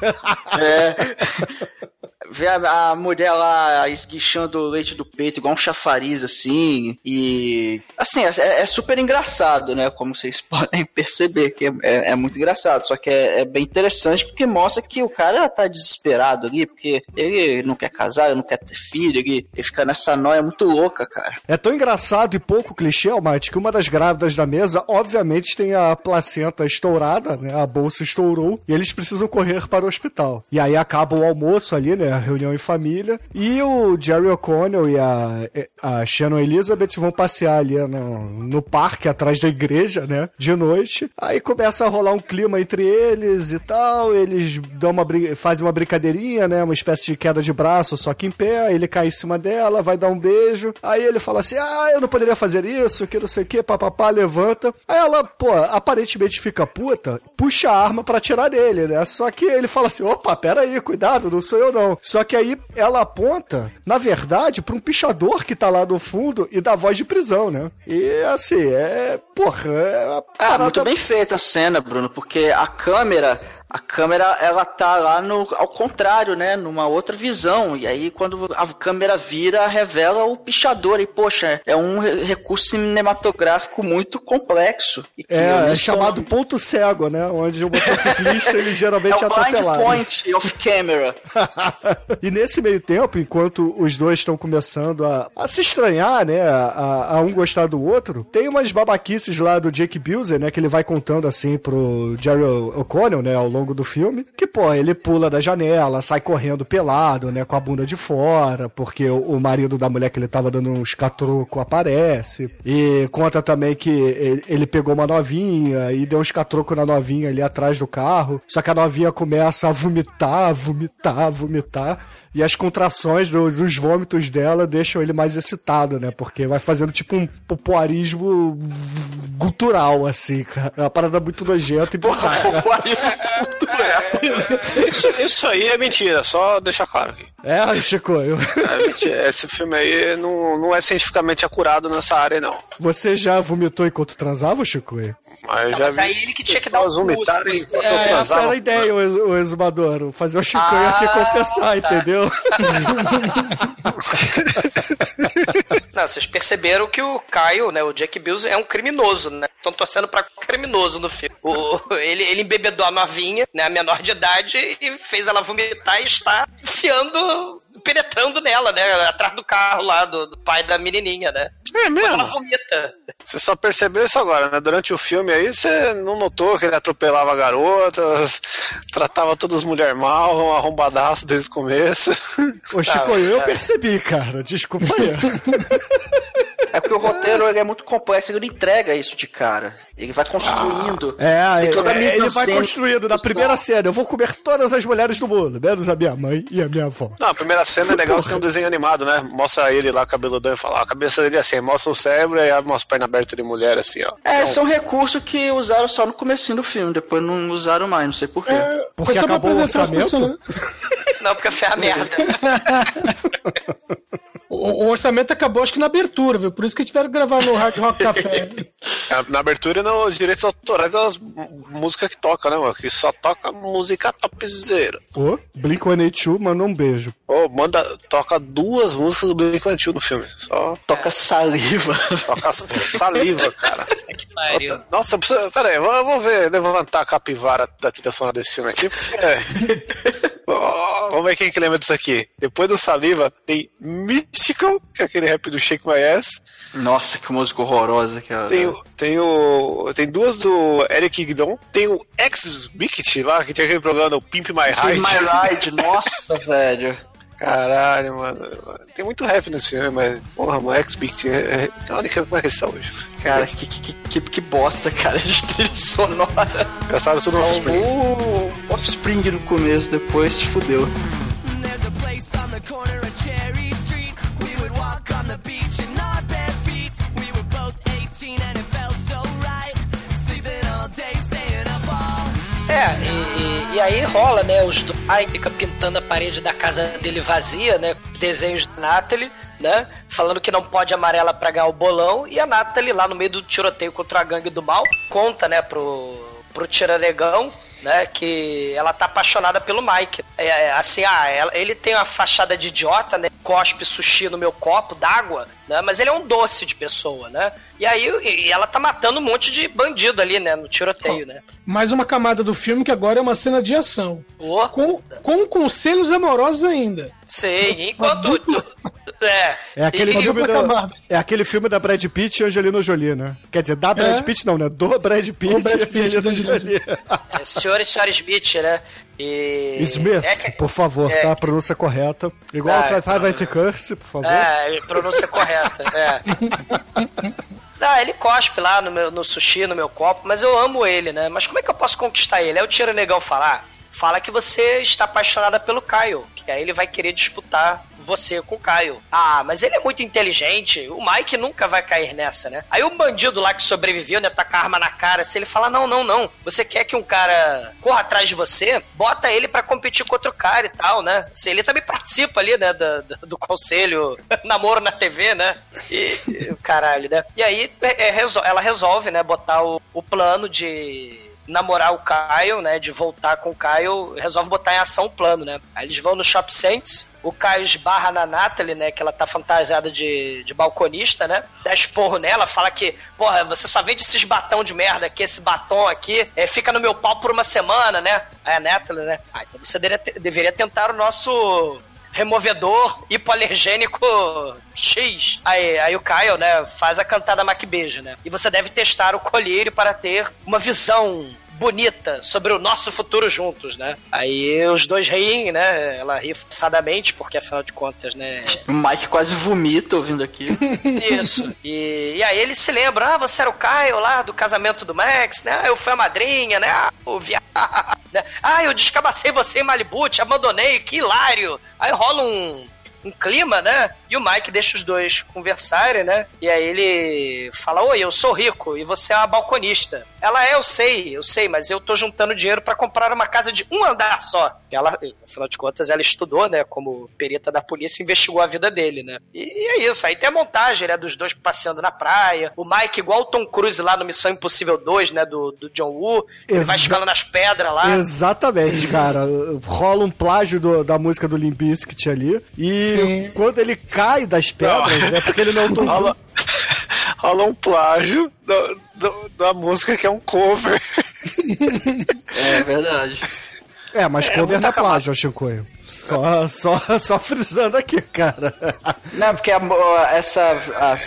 Vê a, a mulher lá esguichando o leite do peito, igual um chafariz, assim. E. Assim, é, é super engraçado, né? Como vocês [laughs] podem perceber, que é, é- é muito engraçado. Só que é, é bem interessante porque mostra que o cara tá desesperado ali, porque ele não quer casar, ele não quer ter filho, ele, ele fica nessa noia muito louca, cara. É tão engraçado e pouco clichê, Almighty, que uma das grávidas da mesa, obviamente, tem a placenta estourada, né? A bolsa estourou e eles precisam correr para o hospital. E aí acaba o almoço ali, né? A reunião em família. E o Jerry O'Connell e a, a Shannon Elizabeth vão passear ali no, no parque atrás da igreja, né? De noite. Aí começa a rolar um clima entre eles e tal. Eles dão uma, fazem uma brincadeirinha, né? Uma espécie de queda de braço, só que em pé. Ele cai em cima dela, vai dar um beijo. Aí ele fala assim: Ah, eu não poderia fazer isso, que não sei o que, papapá, levanta. Aí ela, pô, aparentemente fica puta, puxa a arma pra atirar nele, né? Só que ele fala assim: opa, pera aí, cuidado, não sou eu não. Só que aí ela aponta, na verdade, pra um pichador que tá lá no fundo e dá voz de prisão, né? E assim, é. Porra, é. uma Ah, parada- muito bem feita a cena, Bruno, porque a câmera, a câmera, ela tá lá no, ao contrário, né, numa outra visão, e aí quando a câmera vira, revela o pichador, e poxa, é um re- recurso cinematográfico muito complexo. É, é chamado ponto cego, né? Onde o motociclista ele [laughs] geralmente é é o blind atropelado. point of camera. [laughs] e nesse meio tempo, enquanto os dois estão começando a, a se estranhar, né? A, a- um gostar do outro, tem umas babaquices lá do Jake Buser, né? Que ele vai contando assim pro Jerry O'Connell, né? Ao longo do filme. Que, pô, ele pula da janela, sai correndo pelado, né? Com a bunda de fora, porque o, marido da mulher que ele tava dando uns catroco aparece. E conta também que ele, pegou uma novinha e deu uns catroco na novinha ali atrás do carro. Só que a novinha começa a vomitar, vomitar, vomitar. E as contrações do- dos vômitos dela deixam ele mais excitado, né? Porque vai fazendo tipo um popuarismo gutural, assim, cara. É uma parada muito nojenta e bizarra. Isso, isso aí é mentira, só deixar claro aqui. É, Chico, eu- É mentira. Esse filme aí não, não é cientificamente acurado nessa área, não. você já vomitou enquanto transava, Chico? Mas eu Não, já mas vi aí ele que tinha que dar um vomitarem curso, enquanto eu É, essa transava. era a ideia, o, ex- o exumador. Fazer o aqui Ah, confessar, tá. entendeu? [laughs] Não, vocês perceberam que o Caio, né, o Jack Bills é um criminoso, né? Estão torcendo pra criminoso no filme. O- ele, ele embebedou a novinha, né, a menor de idade, e fez ela vomitar e está enfiando, penetrando nela, né, atrás do carro lá do, do pai da menininha, né? É Quando ela mesmo? vomita. Você só percebeu isso agora, né? Durante o filme aí, você não notou que ele atropelava garotas, [laughs] tratava todas as mulheres mal, um arrombadaço desde o começo. Ô, [laughs] Chicoio, eu percebi, cara. Desculpa aí. [laughs] É porque o roteiro ele é muito complexo, ele não entrega isso de cara. Ele vai construindo. É, Tem toda a é, ele vai construindo na primeira cena. Eu vou comer todas as mulheres do mundo, menos a minha mãe e a minha avó. Não, a primeira cena é legal tem um desenho animado, né? Mostra ele lá, cabeludão, e fala, ó, a cabeça dele é assim, mostra o cérebro e abre umas pernas abertas de mulher, assim, ó. É, Então, esse é um recurso que usaram só no comecinho do filme, depois não usaram mais, não sei porquê. Porque só pra acabou o orçamento? pessoas. [laughs] Não, porque foi a merda. [laughs] O, o orçamento acabou, acho que na abertura, viu? Por isso que tiveram que gravar no Hard Rock Café. Na abertura, nos direitos autorais das músicas que toca, né, mano? Que só toca música topzera. Ô, Blink-182 mandou um beijo. Ô, manda, toca duas músicas do Blink-182 no filme. Só Toca saliva. [laughs] toca saliva, cara. que pariu. Nossa, pera aí, eu vou- ver, levantar a capivara da trilha sonora desse filme aqui, porque... [laughs] Ó, vamos ver quem que lembra disso aqui. Depois do Saliva, tem Mystical, que é aquele rap do Shake My Ass. Nossa, que música horrorosa, cara. Tem, o- tem o... Tem duas do Eric Guidon. Tem o Ex-Bicket lá, que tem aquele programa do Pimp My Tem Ride. My Ride, nossa, [laughs] velho. Caralho, mano. Tem muito rap nesse filme, mas... Porra, mano, Ex-Bicket... É, olha que- como é que ele está hoje. Cara, que, que, que, que bosta, cara, de trilha sonora. Gastaram tudo no Offspring. O Offspring no começo, depois se fudeu. There's e, aí rola, né? Os aí fica pintando a parede da casa dele vazia, né? Desenhos da Natalie, né? Falando que não pode amarela pra ganhar o bolão. E a Natalie lá no meio do tiroteio contra a gangue do mal conta, né, pro, pro tiraregão. Né, que ela tá apaixonada pelo Mike. É, é, assim, ah, ela- ele tem uma fachada de idiota, né? Cospe sushi no meu copo d'água, né? Mas ele é um doce de pessoa, né? E aí e- e ela tá matando um monte de bandido ali, né? No tiroteio, né? Mais uma camada do filme que agora é uma cena de ação. Ô, Com, com conselhos amorosos ainda. Sim, enquanto. É, É aquele, e- filme da, é aquele filme da Brad Pitt e Angelina Jolie, né? Quer dizer, da Brad É. Pitt não, né? Do Brad Pitt, Do Brad e Pitt, Angelina da Angelina Jolie. é, senhor e senhora Smith, né? E. Smith, É, que- por favor, é. tá? A pronúncia correta. Igual Ah, a at Curse, por favor. é, pronúncia correta. É. [laughs] Ah, ele cospe lá no, meu, no sushi, no meu copo, mas eu amo ele, né? Mas como é que eu posso conquistar ele? Aí o Tira Negão falar, fala que você está apaixonada pelo Caio, que aí ele vai querer disputar você com o Caio. Ah, mas ele é muito inteligente, o Mike nunca vai cair nessa, né? Aí o bandido lá que sobreviveu, né, tá com a arma na cara, se ele fala, não, não, não, você quer que um cara corra atrás de você, bota ele pra competir contra o cara e tal, né? Se ele também participa ali, né, da- da- do, conselho [laughs] namoro na TV, né? E, caralho, né? E aí é, é, ela resolve, né, botar o, o plano de namorar o Caio, né, de voltar com o Caio, resolve botar em ação o plano, né? Aí eles vão no Shop Saints, o Caio esbarra na Natalie, né, que ela tá fantasiada de, de balconista, né? Dá esporro nela, fala que, porra, você só vende esses batão de merda aqui, esse batom aqui, é, fica no meu pau por uma semana, né? Aí a Natalie, né? Ah, então você deveria, deveria tentar o nosso removedor hipoalergênico X. Aí, aí o Kyle, né, faz a cantada MacBeijo, né? E você deve testar o colírio para ter uma visão bonita sobre o nosso futuro juntos, né? Aí os dois riem, né? Ela ri forçadamente, porque afinal de contas, né? O Mike quase vomita ouvindo aqui. [laughs] Isso. E, e aí ele se lembra, ah, você era o Caio lá do casamento do Max, né? Ah, eu fui a madrinha, né? Ah, o viado. [laughs] Né? Ah, eu descabacei você em Malibu, te abandonei, que hilário. Aí rola um, um clima, né? E o Mike deixa os dois conversarem, né? E aí ele fala: Oi, eu sou rico e você é uma balconista. Ela é, eu sei, eu sei, mas eu tô juntando dinheiro pra comprar uma casa de um andar só. Ela, afinal de contas, ela estudou, né? Como perita da polícia, investigou a vida dele, né? E, e é isso. Aí tem a montagem, né? Dos dois passeando na praia. O Mike, igual o Tom Cruise lá no Missão Impossível 2, né? Do, do John Woo. Ele vai Exa- escalando nas pedras lá. Exatamente, [clears throat] cara. Rola um plágio do- da música do Limp Bizkit ali. E Sim. quando ele cai das pedras, é porque ele não. [laughs] Rola, rola um plágio do- do- da música que é um cover. [laughs] É verdade. É, mas É, cover muita na plágio, Chicoio. Só, só, só frisando aqui, cara. Não, porque a, essa,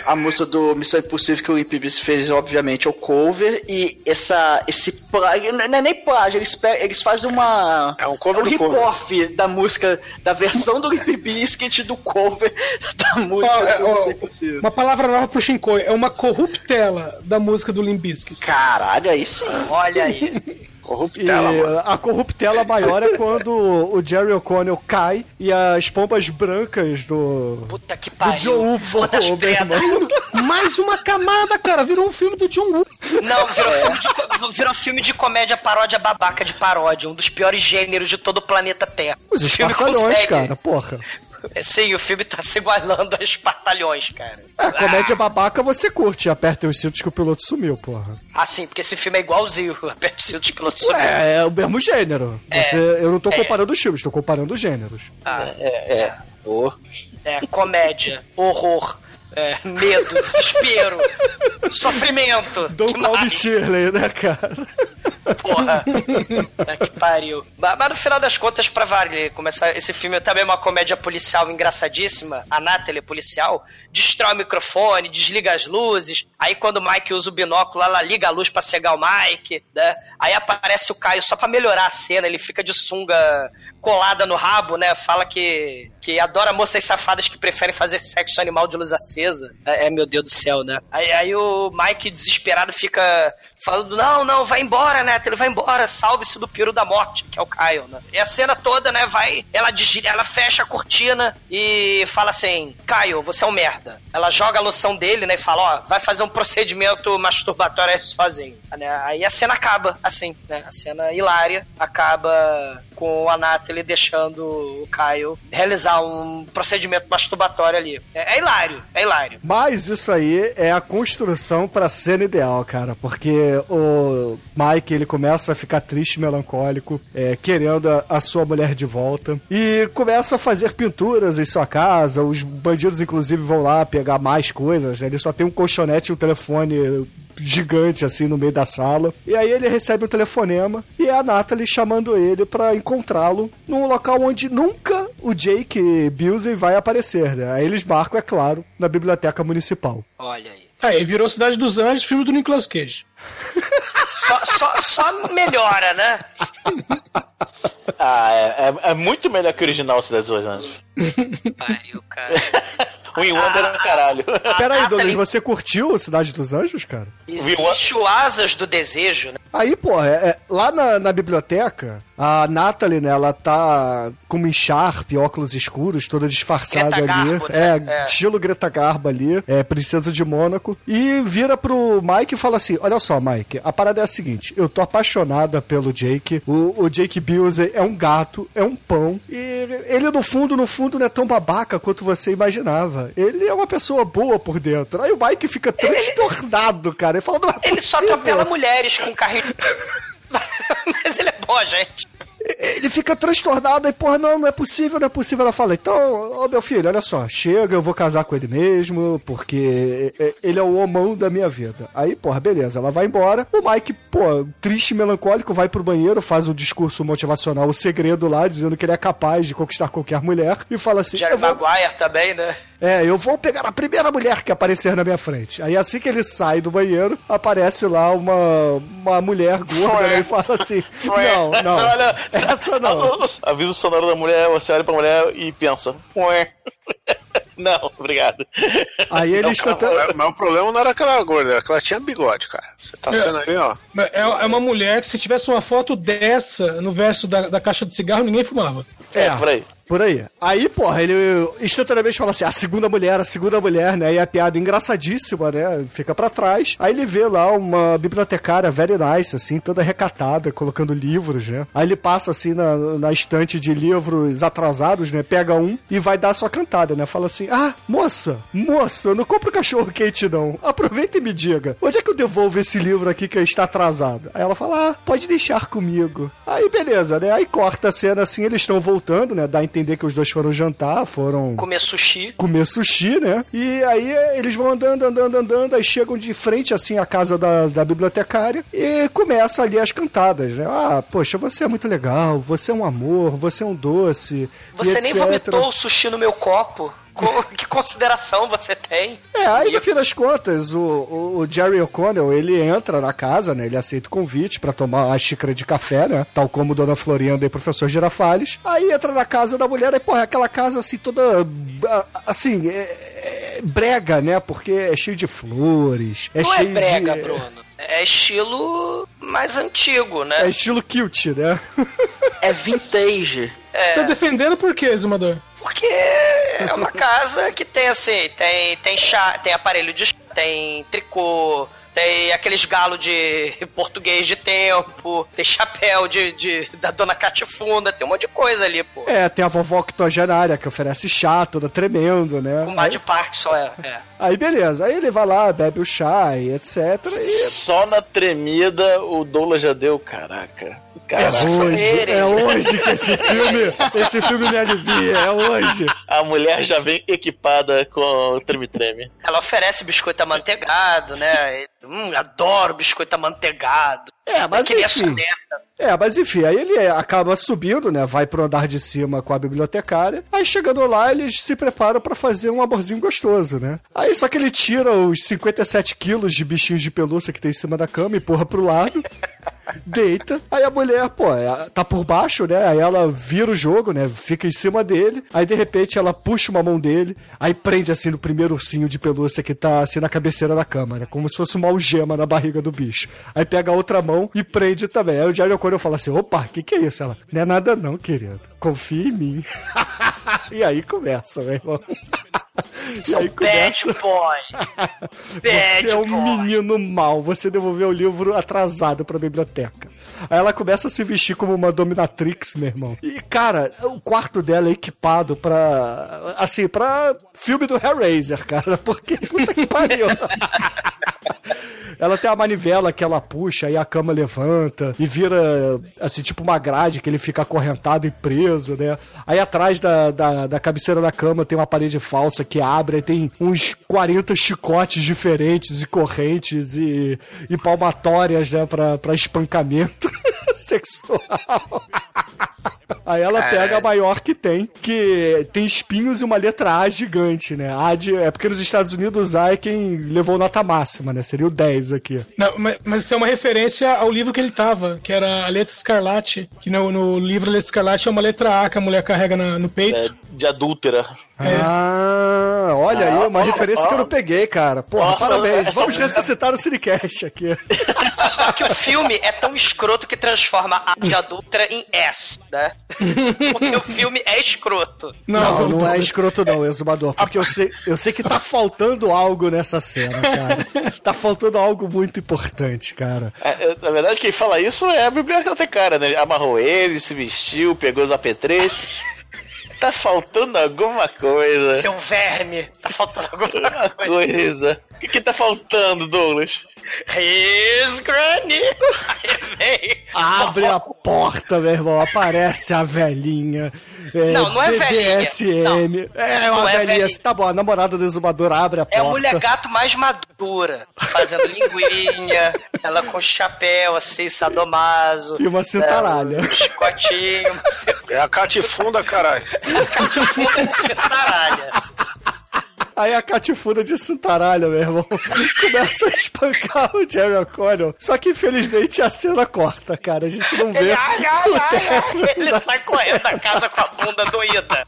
a, a música do Missão Impossível que o Limp Bizkit fez, obviamente, é o cover. E essa, esse plágio, não é nem plágio, eles, eles fazem uma... É um cover do cover. rip-off da música, da versão do Limp Bizkit do cover da música é, do ó, Missão Impossível. Uma palavra nova pro Shinkoi, é uma corruptela da música do Limp Bizkit. Caralho, aí sim. Olha aí. E Corruptela, mano. a corruptela maior é quando o Jerry O'Connell cai e as pombas brancas do. Puta que do pariu. John Woo voam, meu Breda. irmão. Mais uma camada, cara, virou um filme do John Woo. Não, virou, filme de, virou filme de comédia paródia babaca de paródia. Um dos piores gêneros de todo o planeta Terra. Os espartalhões, cara, porra. Sim, o filme tá se igualando a espartalhões, cara. É, comédia babaca você curte, aperta os cintos que o piloto sumiu, porra. Ah, sim, porque esse filme é igualzinho. [laughs] Aperto dos pilotos sumiu. É, é o mesmo gênero. Você, eu não tô é. comparando os filmes, tô comparando os gêneros. Ah, É, é. Ô. é, comédia, horror, é, medo, desespero, [laughs] sofrimento. Don't call me? Shirley, né, cara? Porra. Puta que pariu. Mas, no final das contas, pra valer, começar esse filme é também uma comédia policial engraçadíssima. A Natalie é policial, destrói o microfone, desliga as luzes. Aí quando o Mike usa o binóculo, ela liga a luz pra cegar o Mike, né? Aí aparece o Caio só pra melhorar a cena, ele fica de sunga colada no rabo, né? Fala que, que adora moças safadas que preferem fazer sexo animal de luz acesa. É, é, meu Deus do céu, né? Aí, aí o Mike, desesperado, fica falando: não, não, vai embora, né? Ele vai embora, salve-se do piro da morte, que é o Kyle, né? E a cena toda, né, vai. Ela, desliga- ela fecha a cortina e fala assim: Kyle, você é um merda. Ela joga a loção dele, né? E fala: ó, vai fazer um procedimento masturbatório sozinho. Né? Aí a cena acaba, assim, né? A cena hilária acaba com a Natalie deixando o Kyle realizar um procedimento masturbatório ali. É, é hilário, é hilário. Mas isso aí é a construção pra cena ideal, cara. Porque o Mike, ele começa a ficar triste melancólico, é, querendo a, a sua mulher de volta. E começa a fazer pinturas em sua casa. Os bandidos, inclusive, vão lá pegar mais coisas. Ele só tem um colchonete e um telefone gigante assim no meio da sala. E aí ele recebe um telefonema e é a Natalie chamando ele pra encontrá-lo num local onde nunca o Jake Busey vai aparecer, né? Aí eles marcam, é claro, na biblioteca municipal. Olha aí. Aí, virou Cidade dos Anjos, filme do Nicolas Cage. [laughs] Só, só, só melhora, né? Ah, é, é, é muito melhor que o original Cidade dos Anjos. Pariu, cara. [laughs] O Wonder é um caralho. [laughs] Pera aí, Natalie- Douglas, você curtiu Cidade dos Anjos, cara? Existe o Asas do Desejo, né? Aí, pô, é, é- lá na, na biblioteca, a Natalie, né, ela tá com uma encharpe, óculos escuros, toda disfarçada Greta ali. Garbo, né? É, É. estilo Greta Garbo ali, é, princesa de Mônaco. E vira pro Mike e fala assim: Olha só, Mike, a parada é a seguinte: eu tô apaixonada pelo Jake. O, o Jake Busey é um gato, é um pão. E ele, no fundo, no fundo, não é tão babaca quanto você imaginava. Ele é uma pessoa boa por dentro. Aí o Mike fica transtornado, cara. Ele fala: Não é Ele só possível." atropela mulheres com carrinho. [laughs] Mas ele é bom, gente. Ele fica transtornado e, porra, não, não é possível, não é possível. Ela fala, então, ô meu filho, olha só, chega, eu vou casar com ele mesmo, porque é, ele é o homão da minha vida. Aí, porra, beleza, ela vai embora. O Mike, pô, triste e melancólico, vai pro banheiro, faz um discurso motivacional, o segredo lá, dizendo que ele é capaz de conquistar qualquer mulher, e fala assim: Jerry vou, Maguire também, né? é, eu vou pegar a primeira mulher que aparecer na minha frente. Aí assim que ele sai do banheiro, aparece lá uma, uma mulher gorda né, e fala assim: Não, não. Você [laughs] olha, Essa não. Aviso sonoro da mulher, você olha pra mulher e pensa. Ué. [laughs] Não, obrigado. Aí ele instantane- Mas, mas o problema não era aquela gorda, era que ela tinha bigode, cara. Você tá sendo aí, ó. É, é uma mulher que se tivesse uma foto dessa no verso da, da caixa de cigarro, ninguém fumava. É, por aí. Por aí. Aí, porra, ele instantaneamente fala assim: a segunda mulher, a segunda mulher, né? E a piada engraçadíssima, né? Fica pra trás. Aí ele vê lá uma bibliotecária very nice, assim, toda recatada, colocando livros, né? Aí ele passa assim na, na estante de livros atrasados, né? Pega um e vai dar a sua cantada, né? Fala assim: Ah, moça, moça, não compra o cachorro quente, não. Aproveita e me diga: onde é que eu devolvo esse livro aqui que está atrasado? Aí ela fala: Ah, pode deixar comigo. Aí beleza, né? Aí corta a cena assim, eles estão voltando, né? Dá a entender entender que os dois foram jantar, foram Comer sushi. comer sushi, né? E aí eles vão andando, andando, andando, aí chegam de frente, assim, à casa da, da bibliotecária e começa ali as cantadas, né? Ah, poxa, você é muito legal, você é um amor, você é um doce. Você nem vomitou o sushi no meu copo. Co- que consideração você tem? É, aí no fim das contas, o, o, o Jerry O'Connell, ele entra na casa, né? Ele aceita o convite pra tomar a xícara de café, né? Tal como Dona Florinda e o Professor Girafales. Aí entra na casa da mulher, e porra, é aquela casa assim, toda. ah, Assim, é, é brega, né? Porque é cheio de flores. É não é cheio brega, de. Bruno. É estilo mais antigo, né? É estilo cute, né? [laughs] É vintage. É, Tá defendendo por quê, Zumador? Porque é uma casa que tem assim, tem tem chá, tem aparelho de chá, tem tricô, tem aqueles galos de [laughs] português de tempo, tem chapéu de, de da dona Catifunda, tem um monte de coisa ali, pô. É, tem a vovó octogenária que oferece chá, toda tremendo, né? O mar de parque só é. é. Aí beleza, aí ele vai lá, bebe o chá e etc. E Só na tremida o Douglas já deu, caraca. É hoje, é hoje que esse filme, esse filme me alivia, é hoje. A mulher já vem equipada com treme-treme. Ela oferece biscoito amanteigado, né? Hum, adoro biscoito amanteigado. É, mas Queria enfim. É, mas enfim, aí ele acaba subindo, né? Vai pro andar de cima com a bibliotecária. Aí chegando lá, eles se preparam pra fazer um amorzinho gostoso, né? Aí só que ele tira os 57 quilos de bichinhos de pelúcia que tem em cima da cama e porra pro lado. [laughs] Deita. Aí a mulher, pô, é, tá por baixo, né? Aí ela vira o jogo, né? Fica em cima dele. Aí de repente ela puxa uma mão dele. Aí prende assim no primeiro ursinho de pelúcia que tá assim na cabeceira da cama, né? Como se fosse uma algema na barriga do bicho. Aí pega a outra mão e prende também. Aí o Jerry O'Connell fala assim: opa, que que é isso? Ela, não é nada não, querido. Confia em mim. [laughs] e aí começa, meu irmão. [laughs] São aí bad boy. [laughs] Bad você é um boy. menino mau, você devolveu o livro atrasado pra biblioteca. Aí ela começa a se vestir como uma dominatrix, meu irmão. E, cara, o quarto dela é equipado pra. Assim, pra filme do Hellraiser, cara. Porque puta que pariu. Ela tem a manivela que ela puxa, aí a cama levanta e vira, assim, tipo uma grade que ele fica acorrentado e preso, né? Aí atrás da, da, da cabeceira da cama tem uma parede falsa que abre, aí tem uns 40 chicotes diferentes e correntes e, e palmatórias, né, pra, pra espancamento [laughs] sexual. Aí ela pega a maior que tem, que tem espinhos e uma letra A gigante, né? A de, é porque nos Estados Unidos A é quem levou nota máxima, né? Seria o 10 aqui. Não, mas, mas isso é uma referência ao livro que ele tava, que era a letra escarlate. Que no, no livro a letra escarlate é uma letra A que a mulher carrega na- no peito. É, de adúltera. Ah, olha aí, uma Ah, referência ah, que eu não peguei, cara. Porra, ah, parabéns. é, Vamos é, ressuscitar o Cinecast aqui. [laughs] Só que o filme é tão escroto que transforma a de adulta em S, né? [laughs] Porque o filme é escroto. Não, não, é escroto não, exumador. Porque eu sei, eu sei que tá faltando algo nessa cena, cara. Tá faltando algo muito importante, cara. É, é, na verdade, quem fala isso é a bibliotecária, né? Amarrou ele, se vestiu, pegou os apetrechos. Tá faltando alguma coisa. Seu verme, tá faltando alguma Alguma coisa. coisa. O que, que tá faltando, Douglas? His granny. Aí vem. Abre a porta, meu irmão. Aparece a velhinha. É, Não, não é velhinha. BDSM. É Não uma é velhinha. velhinha. Tá bom, a namorada do exumador abre a É a porta. mulher gato mais madura, fazendo linguinha, [laughs] ela com chapéu, assim, sadomaso. E uma cintaralha. É, um chicotinho, uma cintaralha. É a catifunda, caralho. Catifunda de cintaralha. Aí a catifunda de cintaralha, meu irmão, [laughs] começa a espancar o Jerry O'Connell. Só que infelizmente a cena corta, cara. A gente não vê. Ele, ai, ai, ai, ele sai cena. correndo da casa com a bunda doída.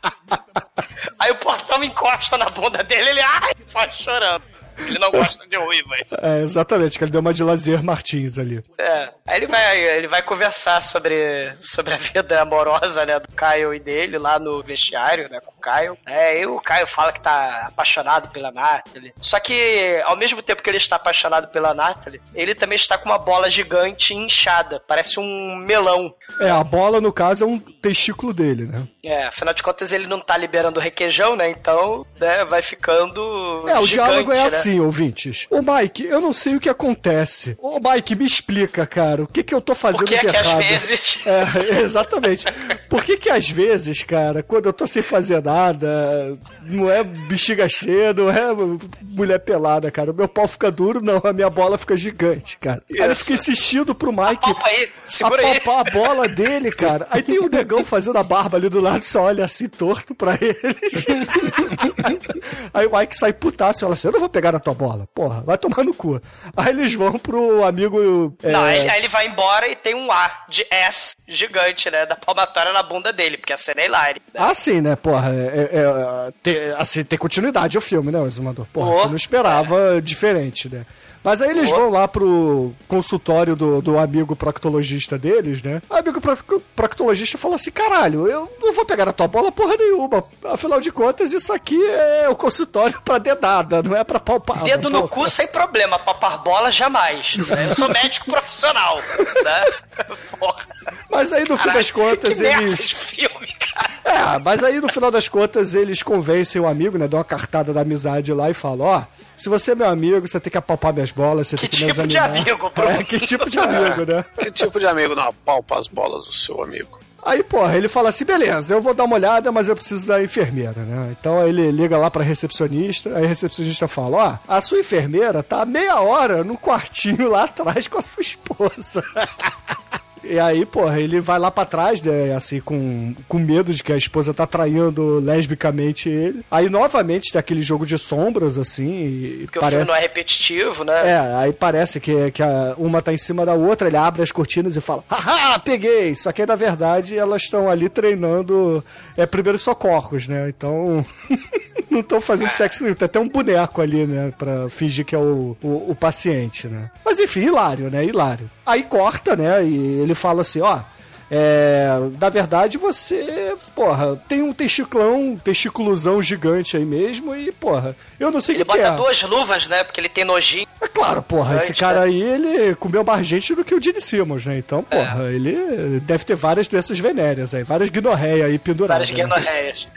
Aí o portão encosta na bunda dele, ele ai, faz chorando. Ele não gosta de ruivas. É, exatamente, que ele deu uma de Lazier Martins ali. É. Aí ele vai, ele vai conversar sobre, sobre a vida amorosa, né, do Caio e dele lá no vestiário, né, Caio. É, e o Caio fala que tá apaixonado pela Natalie. Só que, ao mesmo tempo que ele está apaixonado pela Natalie, ele também está com uma bola gigante inchada. Parece um melão. É, a bola, no caso, é um testículo dele, né? É, afinal de contas ele não tá liberando requeijão, né? Então, né, vai ficando. É, o gigante, diálogo é né? assim, ouvintes. Ô, Mike, eu não sei o que acontece. Ô, Mike, me explica, cara. O que que eu tô fazendo Por de é que às errado? vezes- É, [laughs] exatamente. Por que que às vezes, cara, quando eu tô sem fazer nada, rodada, não é bexiga cheia, não é mulher pelada, cara, o meu pau fica duro, não, a minha bola fica gigante, cara. Aí eu fico insistindo pro Mike Opa aí, segura aí. a bola dele, cara. Aí tem o negão fazendo a barba ali do lado, só olha assim torto pra eles. [laughs] Aí o Mike sai putaço e fala assim: Eu não vou pegar na tua bola, porra, vai tomar no cu. Aí eles vão pro amigo. é, Não, aí, ele- aí ele vai embora e tem um A de S gigante, né? Da palmatória na bunda dele, porque a cena é hilária. Ah, sim, né, porra? É, é, é, tem- assim, tem continuidade o filme, né, o Exumador? Porra, Oh, você não esperava diferente, né? Mas aí eles vão lá pro consultório do, do amigo proctologista deles, né? O amigo proc- proctologista fala assim: caralho, eu não vou pegar a tua bola porra nenhuma. Afinal de contas, isso aqui é o consultório pra dedada, não é pra palpar. Dedo no cu sem problema, papar bola jamais. né? Eu sou médico profissional, né? [laughs] Porra. Mas aí no fim das contas que merda eles. de filme, cara. É, mas aí no final das contas eles convencem o amigo, né? Dão uma cartada da amizade lá e falam: Ó, se você é meu amigo, você tem que apalpar minhas bolas, você Que tem que me tipo de examinar. amigo, Bruno? É, que tipo de amigo, né? Que tipo de amigo não apalpa as bolas do seu amigo? Aí, porra, ele fala assim: beleza, eu vou dar uma olhada, mas eu preciso da enfermeira, né? Então aí ele liga lá pra recepcionista, aí a recepcionista fala: ó, a sua enfermeira tá meia hora no quartinho lá atrás com a sua esposa. [laughs] E aí, porra, ele vai lá pra trás, né, assim, com, com medo de que a esposa tá traindo lesbicamente ele. Aí, novamente, tem aquele jogo de sombras, assim, e Porque o parece... filme não é repetitivo, né? É, aí parece que, que a- uma tá em cima da outra, ele abre as cortinas e fala, haha, peguei! Só que na verdade elas estão ali treinando é, primeiros socorros, né? Então. [laughs] não estão fazendo sexo nenhum. Tem até um boneco ali, né? Pra fingir que é o, o, o paciente, né? Mas enfim, hilário, né? Hilário. Aí corta, né? E ele fala assim, ó. É, na verdade, você, porra, tem um testiclão, um testículozão gigante aí mesmo, e, porra, eu não sei o Ele que, que bota é. duas luvas, né? Porque ele tem nojinho. É claro, porra, esse Antes, cara né? aí, ele comeu mais gente do que o Gene Simmons, né? Então, É. porra, ele deve ter várias doenças venéreas aí, várias guinorreias aí penduradas. Várias né? guinorreias.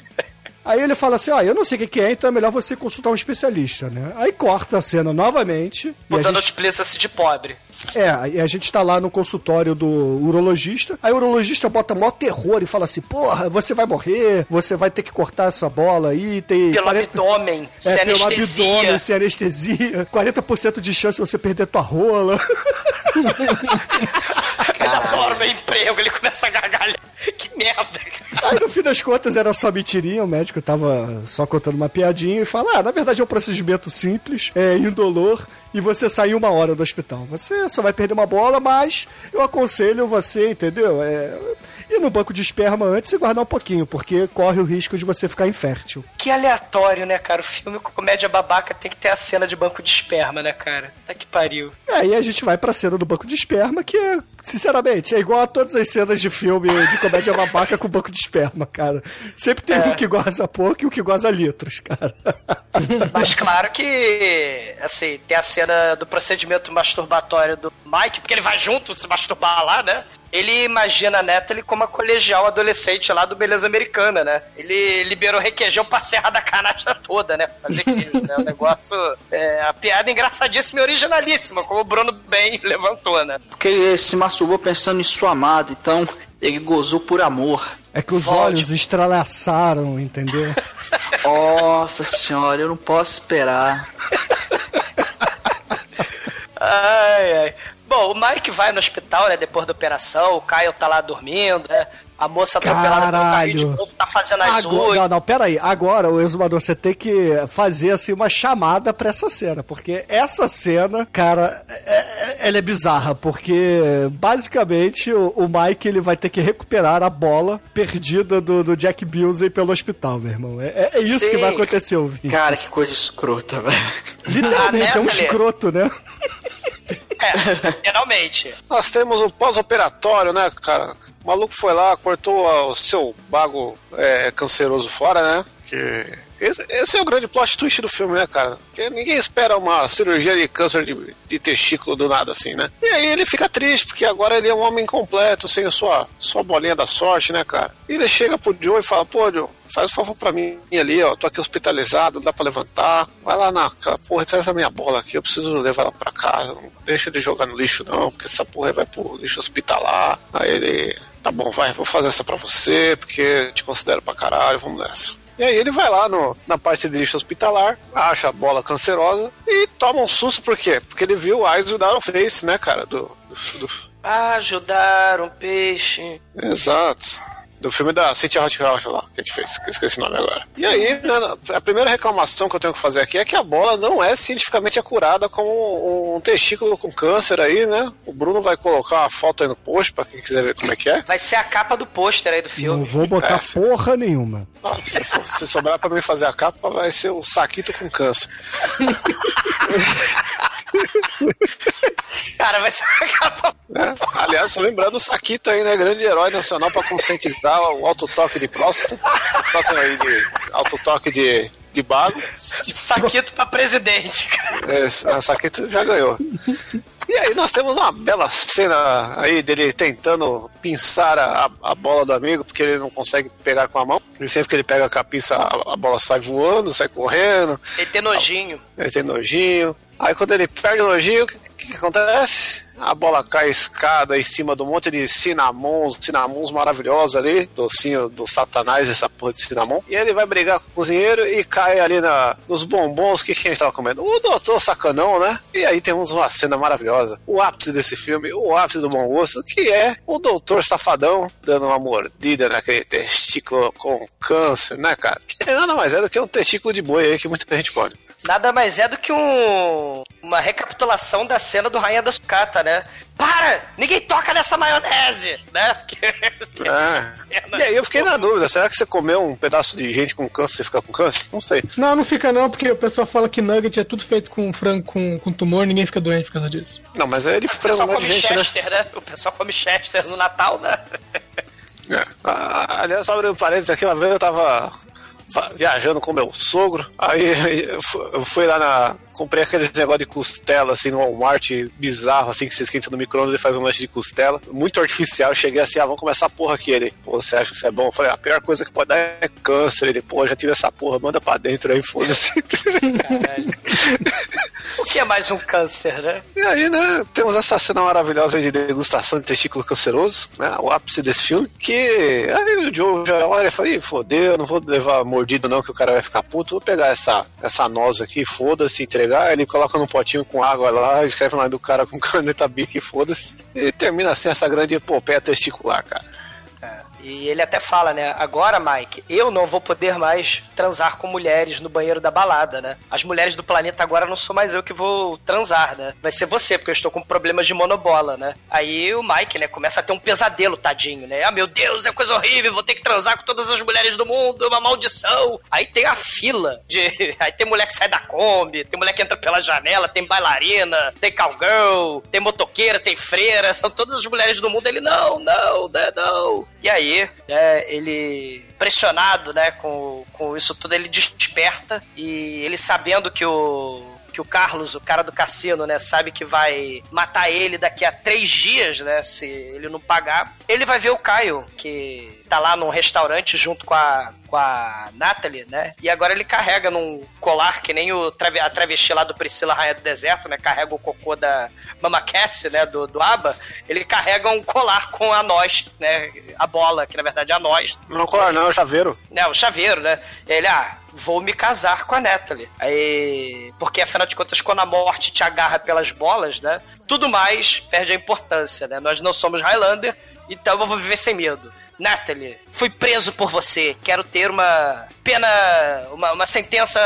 Aí ele fala assim, ó, eu não sei o que que é, então é melhor você consultar um especialista, né? Aí corta a cena novamente. a Botando gente, explícito de pobre. é, e a gente tá lá no consultório do urologista. Aí o urologista bota mó terror e fala assim, porra, você vai morrer, você vai ter que cortar essa bola aí, tem... Pelo 40 abdômen, [laughs] É, sem pelo anestesia. abdômen, sem anestesia, 40% de chance de você perder tua rola. [laughs] Ele adora o meu emprego, ele começa a gargalhar. Que merda, cara. Aí no fim das contas era só mentirinha, o médico tava só contando uma piadinha e fala: Ah, na verdade é um procedimento simples, é indolor e você sai em uma hora do hospital. Você só vai perder uma bola, mas eu aconselho você, entendeu? É, no banco de esperma antes e guardar um pouquinho, porque corre o risco de você ficar infértil. Que aleatório, né, cara? O filme com comédia babaca tem que ter a cena de banco de esperma, né, cara? Tá que pariu. Aí a gente vai pra cena do banco de esperma, que é, sinceramente, é igual a todas as cenas de filme de comédia babaca com banco de esperma, cara. Sempre tem um que goza pouco e um que goza litros, cara. Mas claro que, assim, tem a cena do procedimento masturbatório do Mike, porque ele vai junto se masturbar lá, né? Ele imagina a Natalie como a colegial adolescente lá do Beleza Americana, né? Ele liberou requeijão pra serra da canasta toda, né? Fazer aquilo, né? O negócio. É, a piada engraçadíssima e originalíssima, como o Bruno bem [laughs] levantou, né? Porque ele se masturbou pensando em sua amada, então ele gozou por amor. É que os Volte. olhos estralaçaram, entendeu? [laughs] Nossa senhora, eu não posso esperar. Ai, ai. Bom, o Mike vai no hospital, né? Depois da operação, o Caio tá lá dormindo, né? A moça atropelada pelo carrinho de novo tá fazendo as Agora, não, não, pera aí. Agora, o exumador, você tem que fazer assim uma chamada pra essa cena, porque essa cena, cara, é- é- ela é bizarra, porque basicamente o, o Mike ele vai ter que recuperar a bola perdida do, do Jack Bilsey pelo hospital, meu irmão. É, é- é isso Sim. que vai acontecer, ouvinte. Cara, que coisa escrota, velho. Literalmente, Ah, é um né, escroto, né? É, [laughs] finalmente. Nós temos o pós-operatório, né, cara? O maluco foi lá, cortou o seu bago é, canceroso fora, né? Que esse, esse é o grande plot twist do filme, né, cara? Porque ninguém espera uma cirurgia de câncer de, de testículo do nada, assim, né? E aí ele fica triste, porque agora ele é um homem completo, sem a sua, sua bolinha da sorte, né, cara? E ele chega pro Joe e fala, pô, Joe, faz um favor pra mim ali, ó, tô aqui hospitalizado, não dá pra levantar. Vai lá naquela porra traz a minha bola aqui, eu preciso levar ela pra casa. Não deixa de jogar no lixo, não, porque essa porra vai pro lixo hospitalar. Aí ele, tá bom, vai, vou fazer essa pra você, porque te considero pra caralho, vamos nessa. E aí ele vai lá no, na parte de lixo hospitalar, acha a bola cancerosa e toma um susto, por quê? Porque ele viu o Eyes Without a Face, né, cara? Do, do, do- Ajudar um peixe. Exato. Do filme da Cynthia Rothrock lá, que a gente fez, que eu esqueci o nome agora. E aí, né, a primeira reclamação que eu tenho que fazer aqui é que a bola não é cientificamente acurada como um testículo com câncer aí, né? O Bruno vai colocar uma foto aí no post pra quem quiser ver como é que é. Vai ser a capa do pôster aí do Não filme. vou botar É, porra nenhuma. Ah, se, for- se sobrar pra mim fazer a capa, vai ser o Saquito com câncer. [laughs] [laughs] Cara, vai ser a capa. né? Aliás, só lembrando o Saquito aí, né? Grande herói nacional pra conscientizar o autotoque de próstata. Próximo aí de autotoque de, de bago. Saquito pra presidente, cara. É, Saquito já ganhou. E aí nós temos uma bela cena aí dele tentando pinçar a, a bola do amigo, porque ele não consegue pegar com a mão. E sempre que ele pega com a pinça, a, a bola sai voando, sai correndo. Ele tem nojinho. Ele tem nojinho. Aí quando ele perde o nojinho, o que, que, que acontece? A bola cai escada em cima do monte de cinnamons, cinnamons maravilhosos ali, docinho do satanás, essa porra de cinnamon. E ele vai brigar com o cozinheiro e cai ali na, nos bombons que quem estava comendo? O doutor sacanão, né? E aí temos uma cena maravilhosa. O ápice desse filme, o ápice do bom gosto, que é o doutor safadão dando uma mordida naquele testículo com câncer, né, cara? Que nada mais é do que um testículo de boi aí que muita gente pode. Nada mais é do que um, uma recapitulação da cena do Rainha da Sucata, né? Para! Ninguém toca nessa maionese, né? É. E aí eu fiquei na dúvida, será que você comeu um pedaço de gente com câncer e você fica com câncer? Não sei. Não, não fica não, porque o pessoal fala que nugget é tudo feito com frango com, com tumor, ninguém fica doente por causa disso. Não, mas é de O frango, pessoal não é de come gente, né? Chester, né? O pessoal come Chester no Natal, né? É. Ah, aliás, abrindo um parênteses aqui, uma vez eu tava va- viajando com meu sogro, aí eu fu- eu fui lá na... Comprei aqueles negócio de costela, assim, no Walmart, bizarro, assim, que você esquenta no micro-ondas e faz um lanche de costela. Muito artificial. Eu cheguei assim, ah, vamos começar a porra aqui. Ele, pô, você acha que isso é bom? Eu falei, a pior coisa que pode dar é câncer. Ele, pô, já tive essa porra, manda pra dentro aí, foda-se. [laughs] O que é mais um câncer, né? E aí, né, temos essa cena maravilhosa de degustação de testículo canceroso, né, o ápice desse filme, que aí o Joe já olha e fala, Ih, fodeu, não vou levar mordido não, que o cara vai ficar puto, vou pegar essa, essa noz aqui, foda-se, entregar, ele coloca num potinho com água lá, escreve o nome do cara com [laughs] caneta bic, foda-se, e termina assim essa grande epopeia testicular, cara. E ele até fala, né? Agora, Mike, eu não vou poder mais transar com mulheres no banheiro da balada, né? As mulheres do planeta agora não sou mais eu que vou transar, né? Vai ser você, porque eu estou com problemas de monobola, né? Aí o Mike, né, começa a ter um pesadelo, tadinho, né? Ah, meu Deus, é coisa horrível, vou ter que transar com todas as mulheres do mundo, é uma maldição. Aí tem a fila de. [laughs] Aí tem mulher que sai da Kombi, tem mulher que entra pela janela, tem bailarina, tem cowgirl, tem motoqueira, tem freira, são todas as mulheres do mundo. Ele, não, não, né, não. E aí, né, ele pressionado, né, com, com isso tudo, ele desperta e ele sabendo que o que o Carlos, o cara do cassino, né, sabe que vai matar ele daqui a três dias, né, se ele não pagar. Ele vai ver o Caio, que tá lá num restaurante junto com a, com a Natalie, né, e agora ele carrega num colar que nem o trave, a travesti lá do Priscila Rainha do Deserto, né, carrega o cocô da Mama Cassie, né, do, do ABBA, ele carrega um colar com a nós, né, a bola, que na verdade é a nós. Não, colar não, é o chaveiro. né, o chaveiro, né, ele, ah, vou me casar com a Natalie. Aí, porque afinal de contas, quando a morte te agarra pelas bolas, né, tudo mais perde a importância, né, nós não somos Highlander, então eu vou viver sem medo. Natalie, fui preso por você. Quero ter uma pena, uma, uma sentença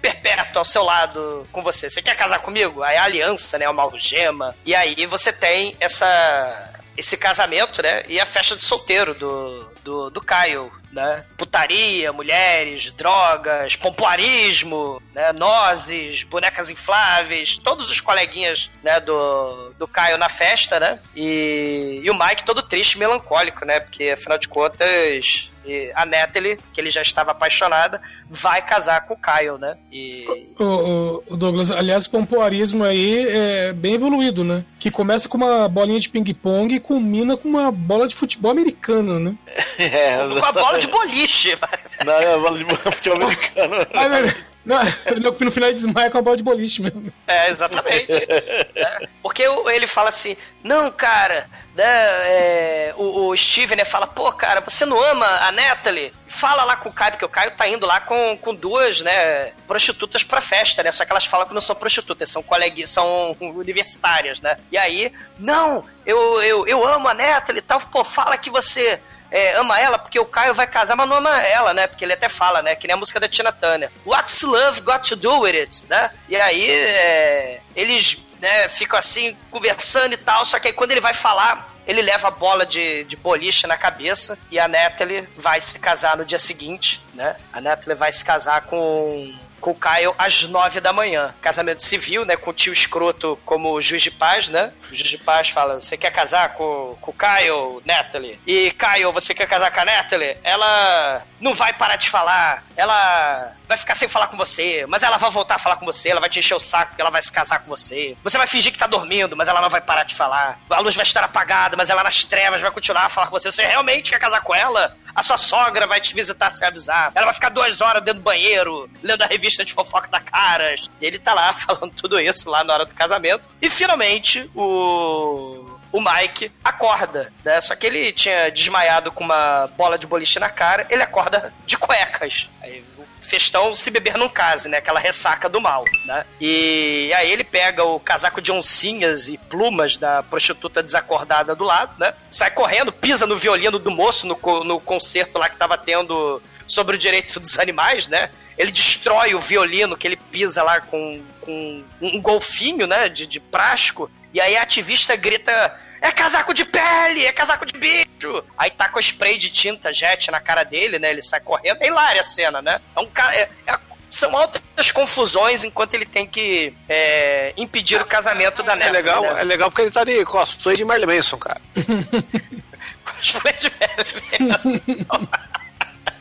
perpétua ao seu lado com você. Você quer casar comigo? Aí a aliança, né? Uma algema. E aí você tem essa esse casamento, né? E a festa de solteiro do, do, do Caio. Né? Putaria, mulheres, drogas, pompoarismo, né? Nozes, bonecas infláveis, todos os coleguinhas, né, do, do Caio na festa, né? E, e o Mike todo triste e melancólico, né? Porque, afinal de contas, e a Natalie, que ele já estava apaixonada, vai casar com o Kyle, né? E. O, o- o Douglas, aliás, o pompoarismo aí é bem evoluído, né? Que começa com uma bolinha de ping-pong e culmina com uma bola de futebol americano, né? [laughs] É, Com a bola de boliche. Não, é bola de futebol americano. Ai, meu- não, no, no final ele desmaia com a bola de boliche mesmo. É, exatamente. É, Porque ele fala assim, não, cara, né, é, o, o Steven né, fala, pô, cara, você não ama a Natalie? Fala lá com o Caio, porque o Caio tá indo lá com, com duas, né, prostitutas pra festa, né? Só que elas falam que não são prostitutas, são coleguinhas, são universitárias, né? E aí, não, eu, eu, eu amo a Natalie e tal, pô, fala que você é, ama ela porque o Caio vai casar, mas não ama ela, né? Porque ele até fala, né? Que nem a música da Tina Turner. What's love got to do with it, né? E aí é, eles né, ficam assim conversando e tal, só que aí quando ele vai falar, ele leva a bola de, de boliche na cabeça e a Natalie vai se casar no dia seguinte, né? A Natalie vai se casar com com o Kyle às nove da manhã. Casamento civil, né? Com o tio escroto como juiz de paz, né? O juiz de paz fala: Você quer casar com, com o Kyle, Natalie? E Kyle, você quer casar com a Natalie? Ela não vai parar de falar. Ela vai ficar sem falar com você, mas ela vai voltar a falar com você, ela vai te encher o saco porque ela vai se casar com você. Você vai fingir que tá dormindo, mas ela não vai parar de falar. A luz vai estar apagada, mas ela nas trevas vai continuar a falar com você. Você realmente quer casar com ela? A sua sogra vai te visitar sem avisar. Ela vai ficar duas horas dentro do banheiro, lendo a revista de fofoca da Caras. E ele tá lá [laughs] falando tudo isso lá na hora do casamento. E finalmente, o o Mike acorda, né? Só que ele tinha desmaiado com uma bola de boliche na cara, ele acorda de cuecas. Aí festão se beber não case, né? Aquela ressaca do mal, né? E aí ele pega o casaco de oncinhas e plumas da prostituta desacordada do lado, né? Sai correndo, pisa no violino do moço no, no concerto lá que tava tendo sobre o direito dos animais, né? Ele destrói o violino que ele pisa lá com, com um golfinho, né? De, de plástico. E aí a ativista grita: É casaco de pele! É casaco de bicho! Aí tá com spray de tinta jet na cara dele, né? Ele sai correndo. É hilária a cena, né? É um cara. É, é- são altas confusões enquanto ele tem que é, impedir o casamento da É neta. legal, né? é legal porque ele tá de cosplay de Marilyn Manson, cara. [laughs] [laughs] Cosplay de velho.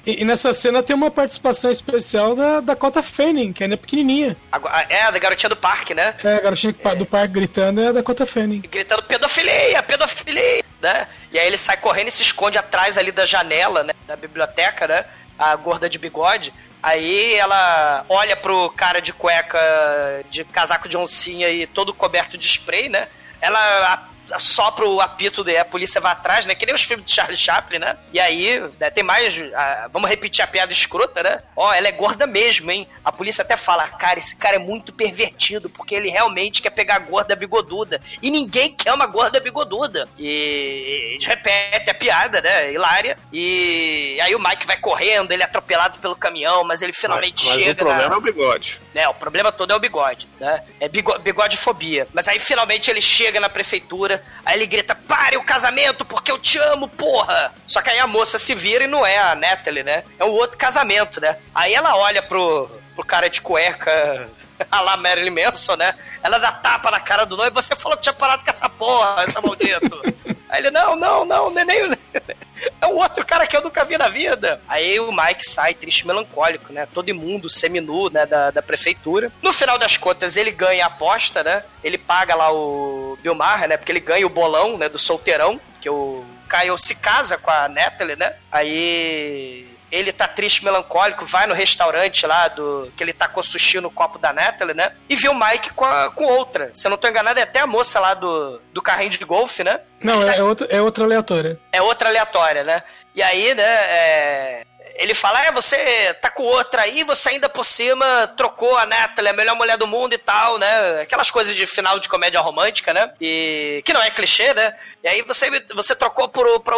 E, e nessa cena tem uma participação especial da Dakota Fanning, que ainda é pequenininha. Agora- É, a da garotinha do parque, né? É, a garotinha pa- do parque gritando é a Dakota Fanning. gritando pedofilia, pedofilia, né? E aí ele sai correndo e se esconde atrás ali da janela, né? Da biblioteca, né? A gorda de bigode. Aí ela olha pro cara de cueca, de casaco de oncinha e todo coberto de spray, né? Ela sopra o apito e a polícia vai atrás, né? Que nem os filmes de Charlie Chaplin, né? E aí, né, tem mais. ah, vamos repetir a piada escrota, né? Ó, ela é gorda mesmo, hein? A polícia até fala, cara, esse cara é muito pervertido, porque ele realmente quer pegar a gorda bigoduda. E ninguém quer uma gorda bigoduda. E eles repetem a piada, né? Hilária. E aí o Mike vai correndo, ele é atropelado pelo caminhão, mas ele finalmente Mas chega. o problema na- é o bigode. né? O problema todo é o bigode, né? É bigo- bigodefobia. Mas aí finalmente ele chega na prefeitura, aí ele grita: pare o casamento porque eu te amo, porra! Só que aí a moça se vira e não é a Natalie, né? É um outro casamento, né? Aí ela olha pro, pro cara de cueca. [laughs] A lá Marilyn Manson, né? Ela dá tapa na cara do noivo. Você falou que tinha parado com essa porra, essa maldito. Aí ele, não, não, não, é nem. [laughs] É um outro cara que eu nunca vi na vida. Aí o Mike sai triste melancólico, né? Todo imundo, seminu, né? Da, da prefeitura. No final das contas, ele ganha a aposta, né? Ele paga lá o Bill Maher, né? Porque ele ganha o bolão, né? Do solteirão. Que o Kyle se casa com a Natalie, né? Aí ele tá triste, melancólico, vai no restaurante lá do. que ele tacou sushi no copo da Natalie, né? E vê o Mike com, a- com outra. Se eu não tô enganado, é até a moça lá do, do carrinho de golfe, né? Não, é, é outra, é outra aleatória. É outra aleatória, né? E aí, né, é, ele fala, é, você tá com outra aí, você ainda por cima trocou a Natalie, a melhor mulher do mundo e tal, né? Aquelas coisas de final de comédia romântica, né? E que não é clichê, né? E aí você, você trocou por, por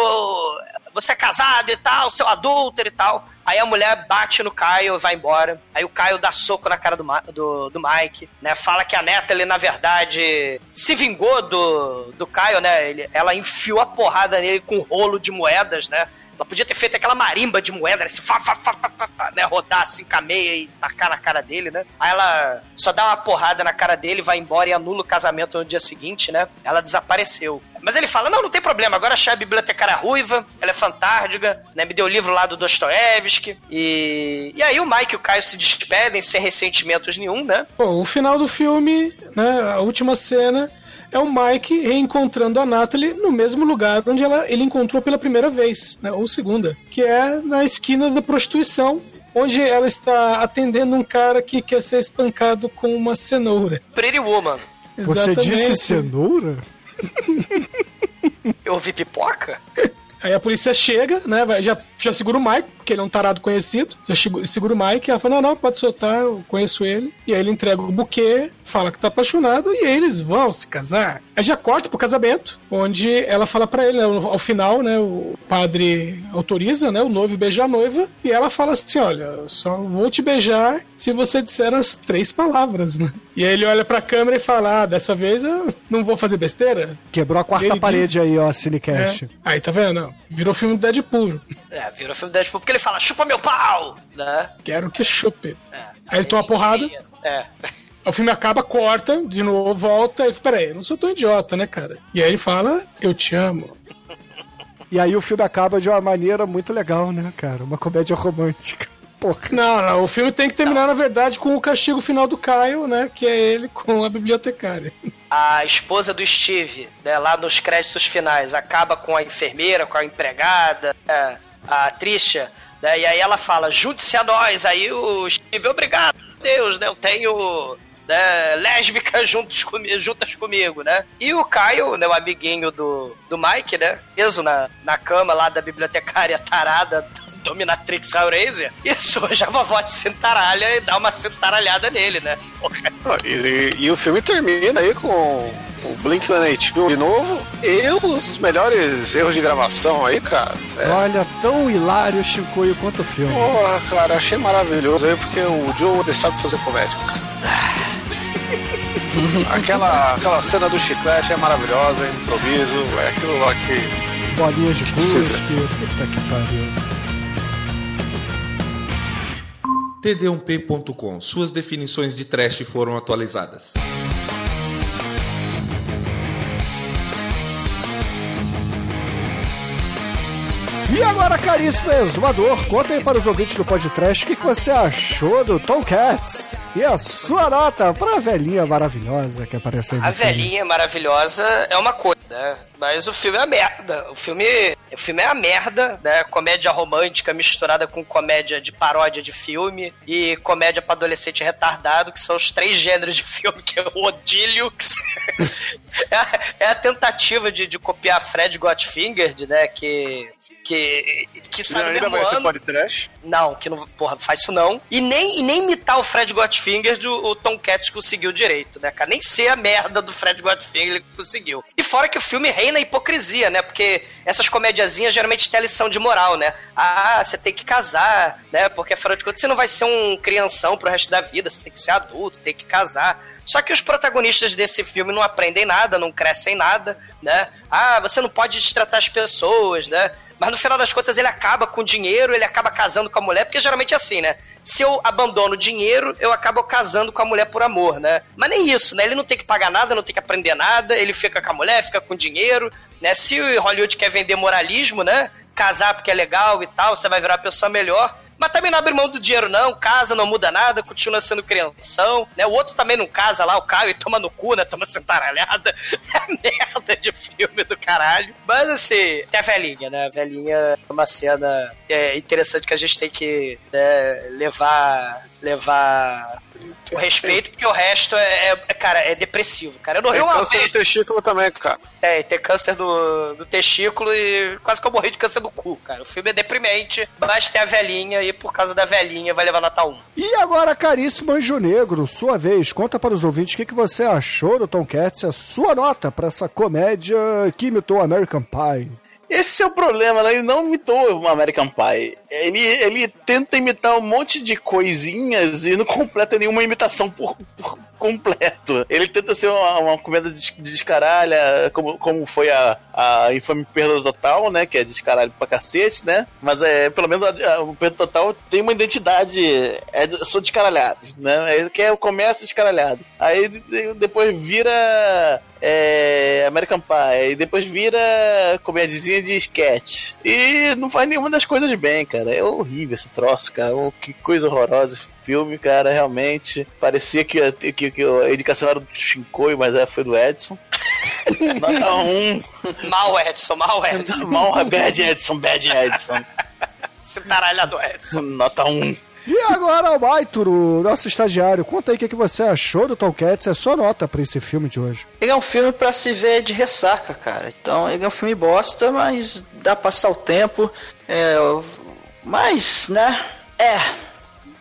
você é casado e tal, seu adúltero e tal. Aí a mulher bate no Caio e vai embora. Aí o Caio dá soco na cara do, do, do Mike, né? Fala que a neta, ele, na verdade, se vingou do, do Caio, né? Ele, ela enfiou a porrada nele com um rolo de moedas, né? Ela podia ter feito aquela marimba de moeda, assim, fá, fá, fá, fá, fá, fá, né? Rodar assim com a meia e tacar na cara dele, né? Aí ela só dá uma porrada na cara dele, vai embora e anula o casamento no dia seguinte, né? Ela desapareceu. Mas ele fala: não, não tem problema, agora achei a bibliotecária ruiva, ela é fantástica, né? Me deu o livro lá do Dostoiévski. E. E aí o Mike e o Caio se despedem sem ressentimentos nenhum, né? Bom, o final do filme, né, a última cena, é o Mike reencontrando a Natalie no mesmo lugar onde ela, ele encontrou pela primeira vez, né, ou segunda, que é na esquina da prostituição, onde ela está atendendo um cara que quer ser espancado com uma cenoura. Pretty Woman. Você Exatamente. disse cenoura? Eu ouvi pipoca? Aí a polícia chega, né? já, já segura o Mike, porque ele é um tarado conhecido. Chego- segura o Mike, ela fala: não, não, pode soltar, eu conheço ele. E aí ele entrega o buquê, fala que tá apaixonado, e eles vão se casar. Aí já corta pro casamento, onde ela fala pra ele, né, ao final, né? O padre autoriza, né? O noivo beijar a noiva, e ela fala assim: olha, eu só vou te beijar se você disser as três palavras, né? E aí ele olha pra câmera e fala: ah, dessa vez eu não vou fazer besteira. Quebrou a quarta parede aí, ó, Cinecast. É. Aí, tá vendo? Virou filme do Deadpool. É, virou filme Deadpool porque ele fala, chupa meu pau! Né? Quero que chupe. É. Aí ele toma porrada. É. [laughs] O filme acaba, corta, de novo, volta. E peraí, eu não sou tão idiota, né, cara? E aí ele fala, eu te amo. E aí o filme acaba de uma maneira muito legal, né, cara? Uma comédia romântica. Porra. Não, não, o filme tem que terminar, na verdade, com o castigo final do Caio, né? Que é ele com a bibliotecária. A esposa do Steve, né, lá nos créditos finais, acaba com a enfermeira, com a empregada, né, a Trisha, né, e aí ela fala, junte-se a nós. Aí o Steve, obrigado, Deus, né? Eu tenho né, lésbicas juntos juntas comigo, né? E o Caio, né, o amiguinho do, do Mike, né? Preso na, na cama lá da bibliotecária tarada Dominatrix Hellraiser, e surge a vovó de cintaralha e dá uma cintaralhada nele, né? Ah, E, e o filme termina aí com o Blink-182 de novo e os melhores erros de gravação aí, cara. É. Olha, tão hilário, Chicoio, quanto o filme. Porra, cara, achei maravilhoso aí porque o Joe sabe fazer comédia, cara. [laughs] aquela, aquela cena do chiclete é maravilhosa, improviso, é aquilo lá que. Bolinhas de cuspe, puta que pariu. td1p.com. Suas definições de trash foram atualizadas. E agora, caríssimo exumador, conta aí para os ouvintes do podcast o que, que você achou do Tomcats e a sua nota pra velhinha maravilhosa que apareceu A velhinha maravilhosa é uma coisa, né? Mas o filme é a merda. O filme, o filme é a merda, né? Comédia romântica misturada com comédia de paródia de filme e comédia pra adolescente retardado, que são os três gêneros de filme que eu odilho. que se- [laughs] é, a- é a tentativa de, de copiar Fred Gottfinger, né? Que. Que, que sabe ainda vai ser podcast? Não, que não, porra, faz isso não. E nem, e nem imitar o Fred Gottfinger o, o Tom Cats conseguiu direito, né, cara? Nem ser a merda do Fred Gottfinger ele conseguiu. E fora que o filme reina a hipocrisia, né? Porque essas comediazinhas geralmente têm a lição de moral, né? Ah, você tem que casar, né? Porque afinal de contas você não vai ser um crianção pro resto da vida, você tem que ser adulto, tem que casar. Só que os protagonistas desse filme não aprendem nada, não crescem nada, né? Ah, você não pode destratar as pessoas, né? Mas no final das contas ele acaba com dinheiro, ele acaba casando com a mulher, porque geralmente é assim, né? Se eu abandono o dinheiro, eu acabo casando com a mulher por amor, né? Mas nem isso, né? Ele não tem que pagar nada, não tem que aprender nada, ele fica com a mulher, fica com dinheiro, né? Se Hollywood quer vender moralismo, né? Casar porque é legal e tal, você vai virar uma pessoa melhor. Mas também não abre mão do dinheiro, não. Casa, não muda nada, continua sendo crianção, né? O outro também não casa lá, o Caio, e toma no cu, né? Toma centaralhada. [laughs] É merda de filme do caralho. Mas assim, tem a velhinha, né? A velhinha é uma cena é, interessante que a gente tem que né, levar. levar. O respeito, porque o resto é, é- é, cara, é depressivo, cara. Eu não ri Tem uma câncer vez. no testículo também, cara. É, e ter câncer do, do testículo e quase que eu morri de câncer do cu, cara. O filme é deprimente, mas tem a velhinha e por causa da velhinha vai levar nota 1. E agora, caríssimo Anjo Negro, sua vez, conta para os ouvintes o que, que você achou do Tomcats e a sua nota para essa comédia que imitou American Pie. Esse é o problema, né? Ele não imitou o American Pie. Ele, ele tenta imitar um monte de coisinhas e não [laughs] completa nenhuma imitação por, por completo. Ele tenta ser uma, uma comédia de descaralha, como, como foi a, a Infame Perda Total, né? Que é descaralho pra cacete, né? Mas é, pelo menos a, o Perda Total tem uma identidade. É, sou descaralhado, né? É, que é o comércio descaralhado. Aí depois vira é, American Pie, e depois vira comédiazinha de sketch. E não faz nenhuma das coisas bem, cara. É horrível esse troço, cara. Oh, que coisa horrorosa filme, cara. Realmente parecia que, que, que a indicação era do Shinkoi, mas é, foi do Edson. [laughs] Nota 1. Mal Edson, mal Edson. Mal Bad Edson, Bad Edson. Esse caralhado Edson. Nota 1. E agora, Maituro, nosso estagiário, conta aí o que, que você achou do Tom Cats, é só nota pra esse filme de hoje. Ele é um filme pra se ver de ressaca, cara. Então, ele é um filme bosta, mas dá pra passar o tempo. É, mas, né? É.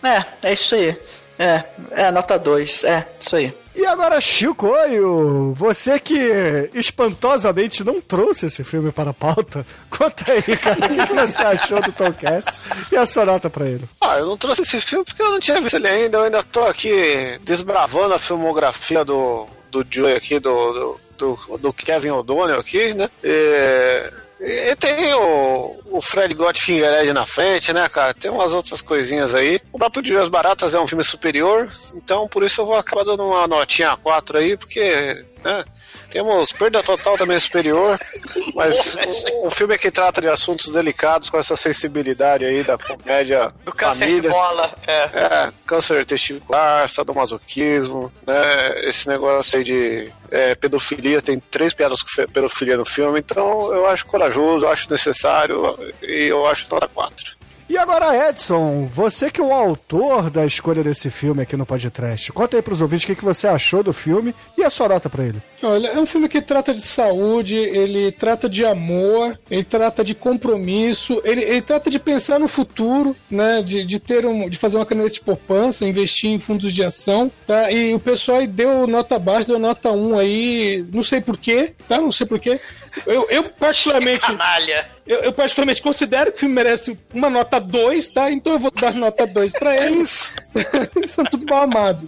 É, é isso aí. É, é nota 2. É, isso aí. E agora, Chicoio, você que espantosamente não trouxe esse filme para a pauta, [laughs] conta aí, cara, o que, você achou do Tom Cats e a sua nota pra ele? Ah, eu não trouxe esse filme porque eu não tinha visto ele ainda, eu ainda tô aqui desbravando a filmografia do, do Joey aqui, do, do, do, do Kevin O'Donnell aqui, né? E, e tem o, o Fred Gottfinger na frente, né, cara? Tem umas outras coisinhas aí. O próprio Dias Baratas é um filme superior, então por isso eu vou acabar dando uma notinha 4 aí, porque, né? Temos Perda Total também superior, mas um filme que trata de assuntos delicados com essa sensibilidade aí da comédia Do câncer família. de bola. É. É, câncer testicular, sadomasoquismo, né? Esse negócio aí de é, pedofilia, tem três piadas com pedofilia no filme, então eu acho corajoso, eu acho necessário e eu acho nota 4. E agora, Edson, você que é o autor da escolha desse filme aqui no podcast, conta aí pros ouvintes o que, que você achou do filme e a sua nota pra ele. Olha, é um filme que trata de saúde, ele trata de amor, ele trata de compromisso, ele, ele trata de pensar no futuro, né? De, de ter um, de fazer uma caneta de poupança, investir em fundos de ação, tá? E o pessoal aí deu nota baixa, deu nota 1 aí, não sei porquê, tá? Não sei porquê. Eu, eu particularmente. [laughs] Canalha. Eu, eu particularmente considero que o filme merece uma nota 2, tá? Então eu vou dar nota 2 pra eles. [laughs] [laughs] Eles são tudo mal amados.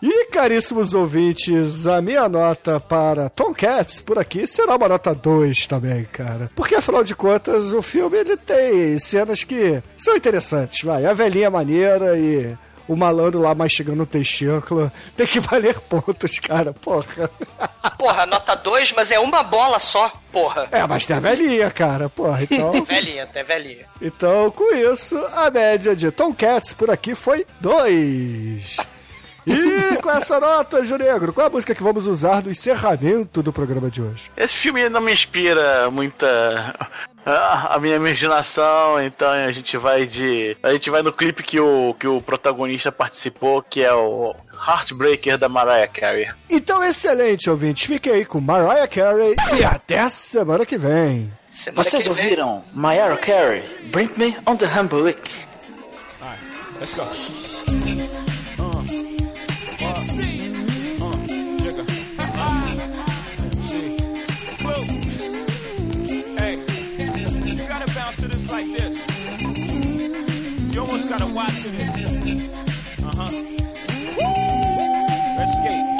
E, caríssimos ouvintes, a minha nota para Tom Cats por aqui será uma nota 2 também, cara. Porque, afinal de contas, o filme ele tem cenas que são interessantes, vai. A velhinha é maneira e o malandro lá mastigando o testículo [laughs] tem que valer pontos, cara, porra. [laughs] Porra, nota 2, mas é uma bola só, porra. É, mas tem a velhinha, cara, porra, então... [laughs] Velhinha, até velhinha. Então, com isso, a média de Tom Cats por aqui foi 2. E com essa nota, Junegro, qual a música que vamos usar no encerramento do programa de hoje? Esse filme não me inspira muita a minha imaginação, então a gente vai de a gente vai no clipe que o que o protagonista participou, que é o Heartbreaker da Mariah Carey. Então, excelente, ouvintes. Fiquem aí com Mariah Carey e até semana que vem. Semana Vocês que vem- ouviram Mariah Carey, Bring Me on the Humble Let's go. Gotta watch this. Uh huh. Let's skate.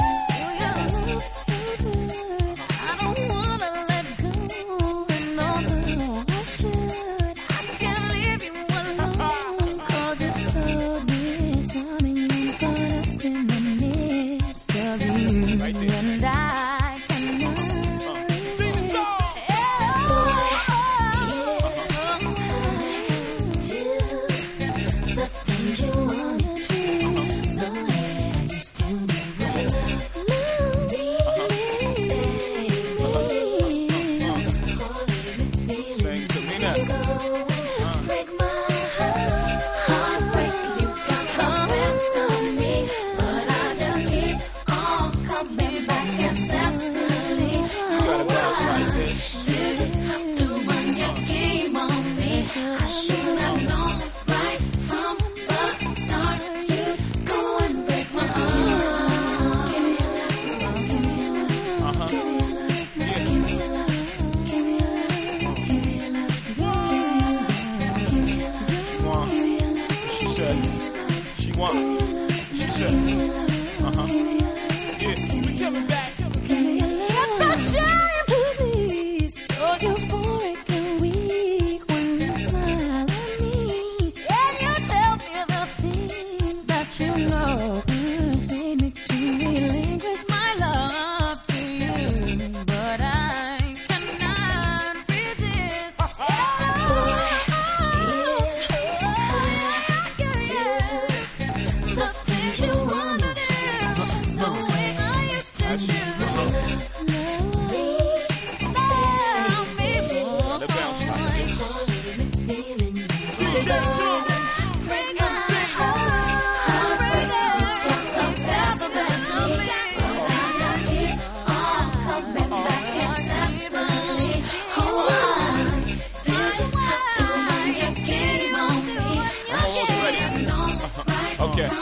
Okay.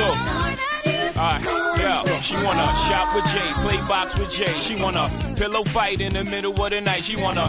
Look. Alright, yeah. She wanna shop with Jay, play box with Jay. She wanna pillow fight in the middle of the night. She wanna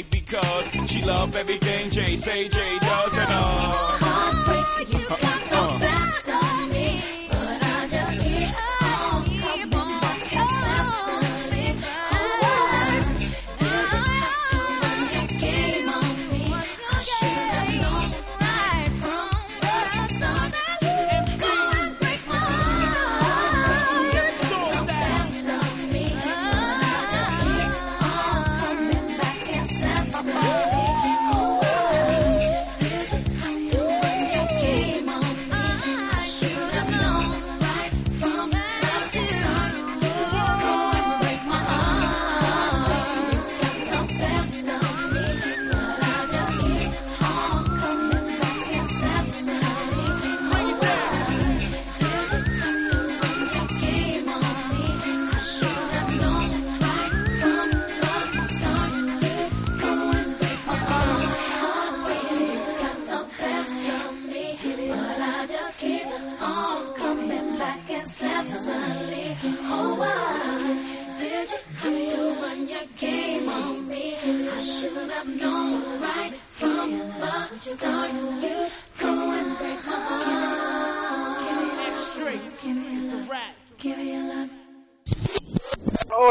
because she love everything Jay say Jay does and uh.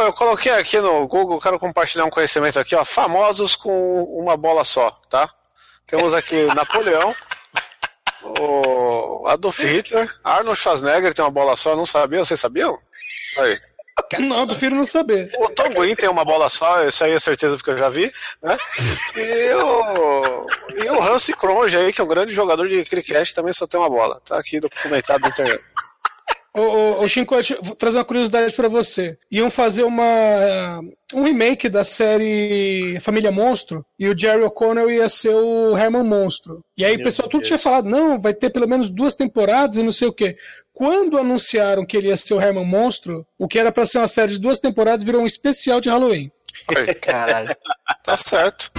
Eu coloquei aqui no Google, quero compartilhar um conhecimento aqui, ó. Famosos com uma bola só, tá? Temos aqui [laughs] Napoleão, o Adolf Hitler, Arnold Schwarzenegger tem uma bola só, não sabia? Vocês sabiam? Aí. Não, eu prefiro não saber. O Tom Green tem uma bola só, isso aí é certeza porque eu já vi, né? E o, e o Hansi Kronge aí, que é um grande jogador de cricket, também só tem uma bola. Tá aqui documentado na internet. Ô, ô, ô vou trazer uma curiosidade pra você. Iam fazer uma um remake da série Família Monstro e o Jerry O'Connell ia ser o Herman Monstro. E aí o Meu pessoal tudo Deus. tinha falado, não, vai ter pelo menos duas temporadas e não sei o quê. Quando anunciaram que ele ia ser o Herman Monstro, o que era pra ser uma série de duas temporadas virou um especial de Halloween. Caralho. [laughs] Tá certo.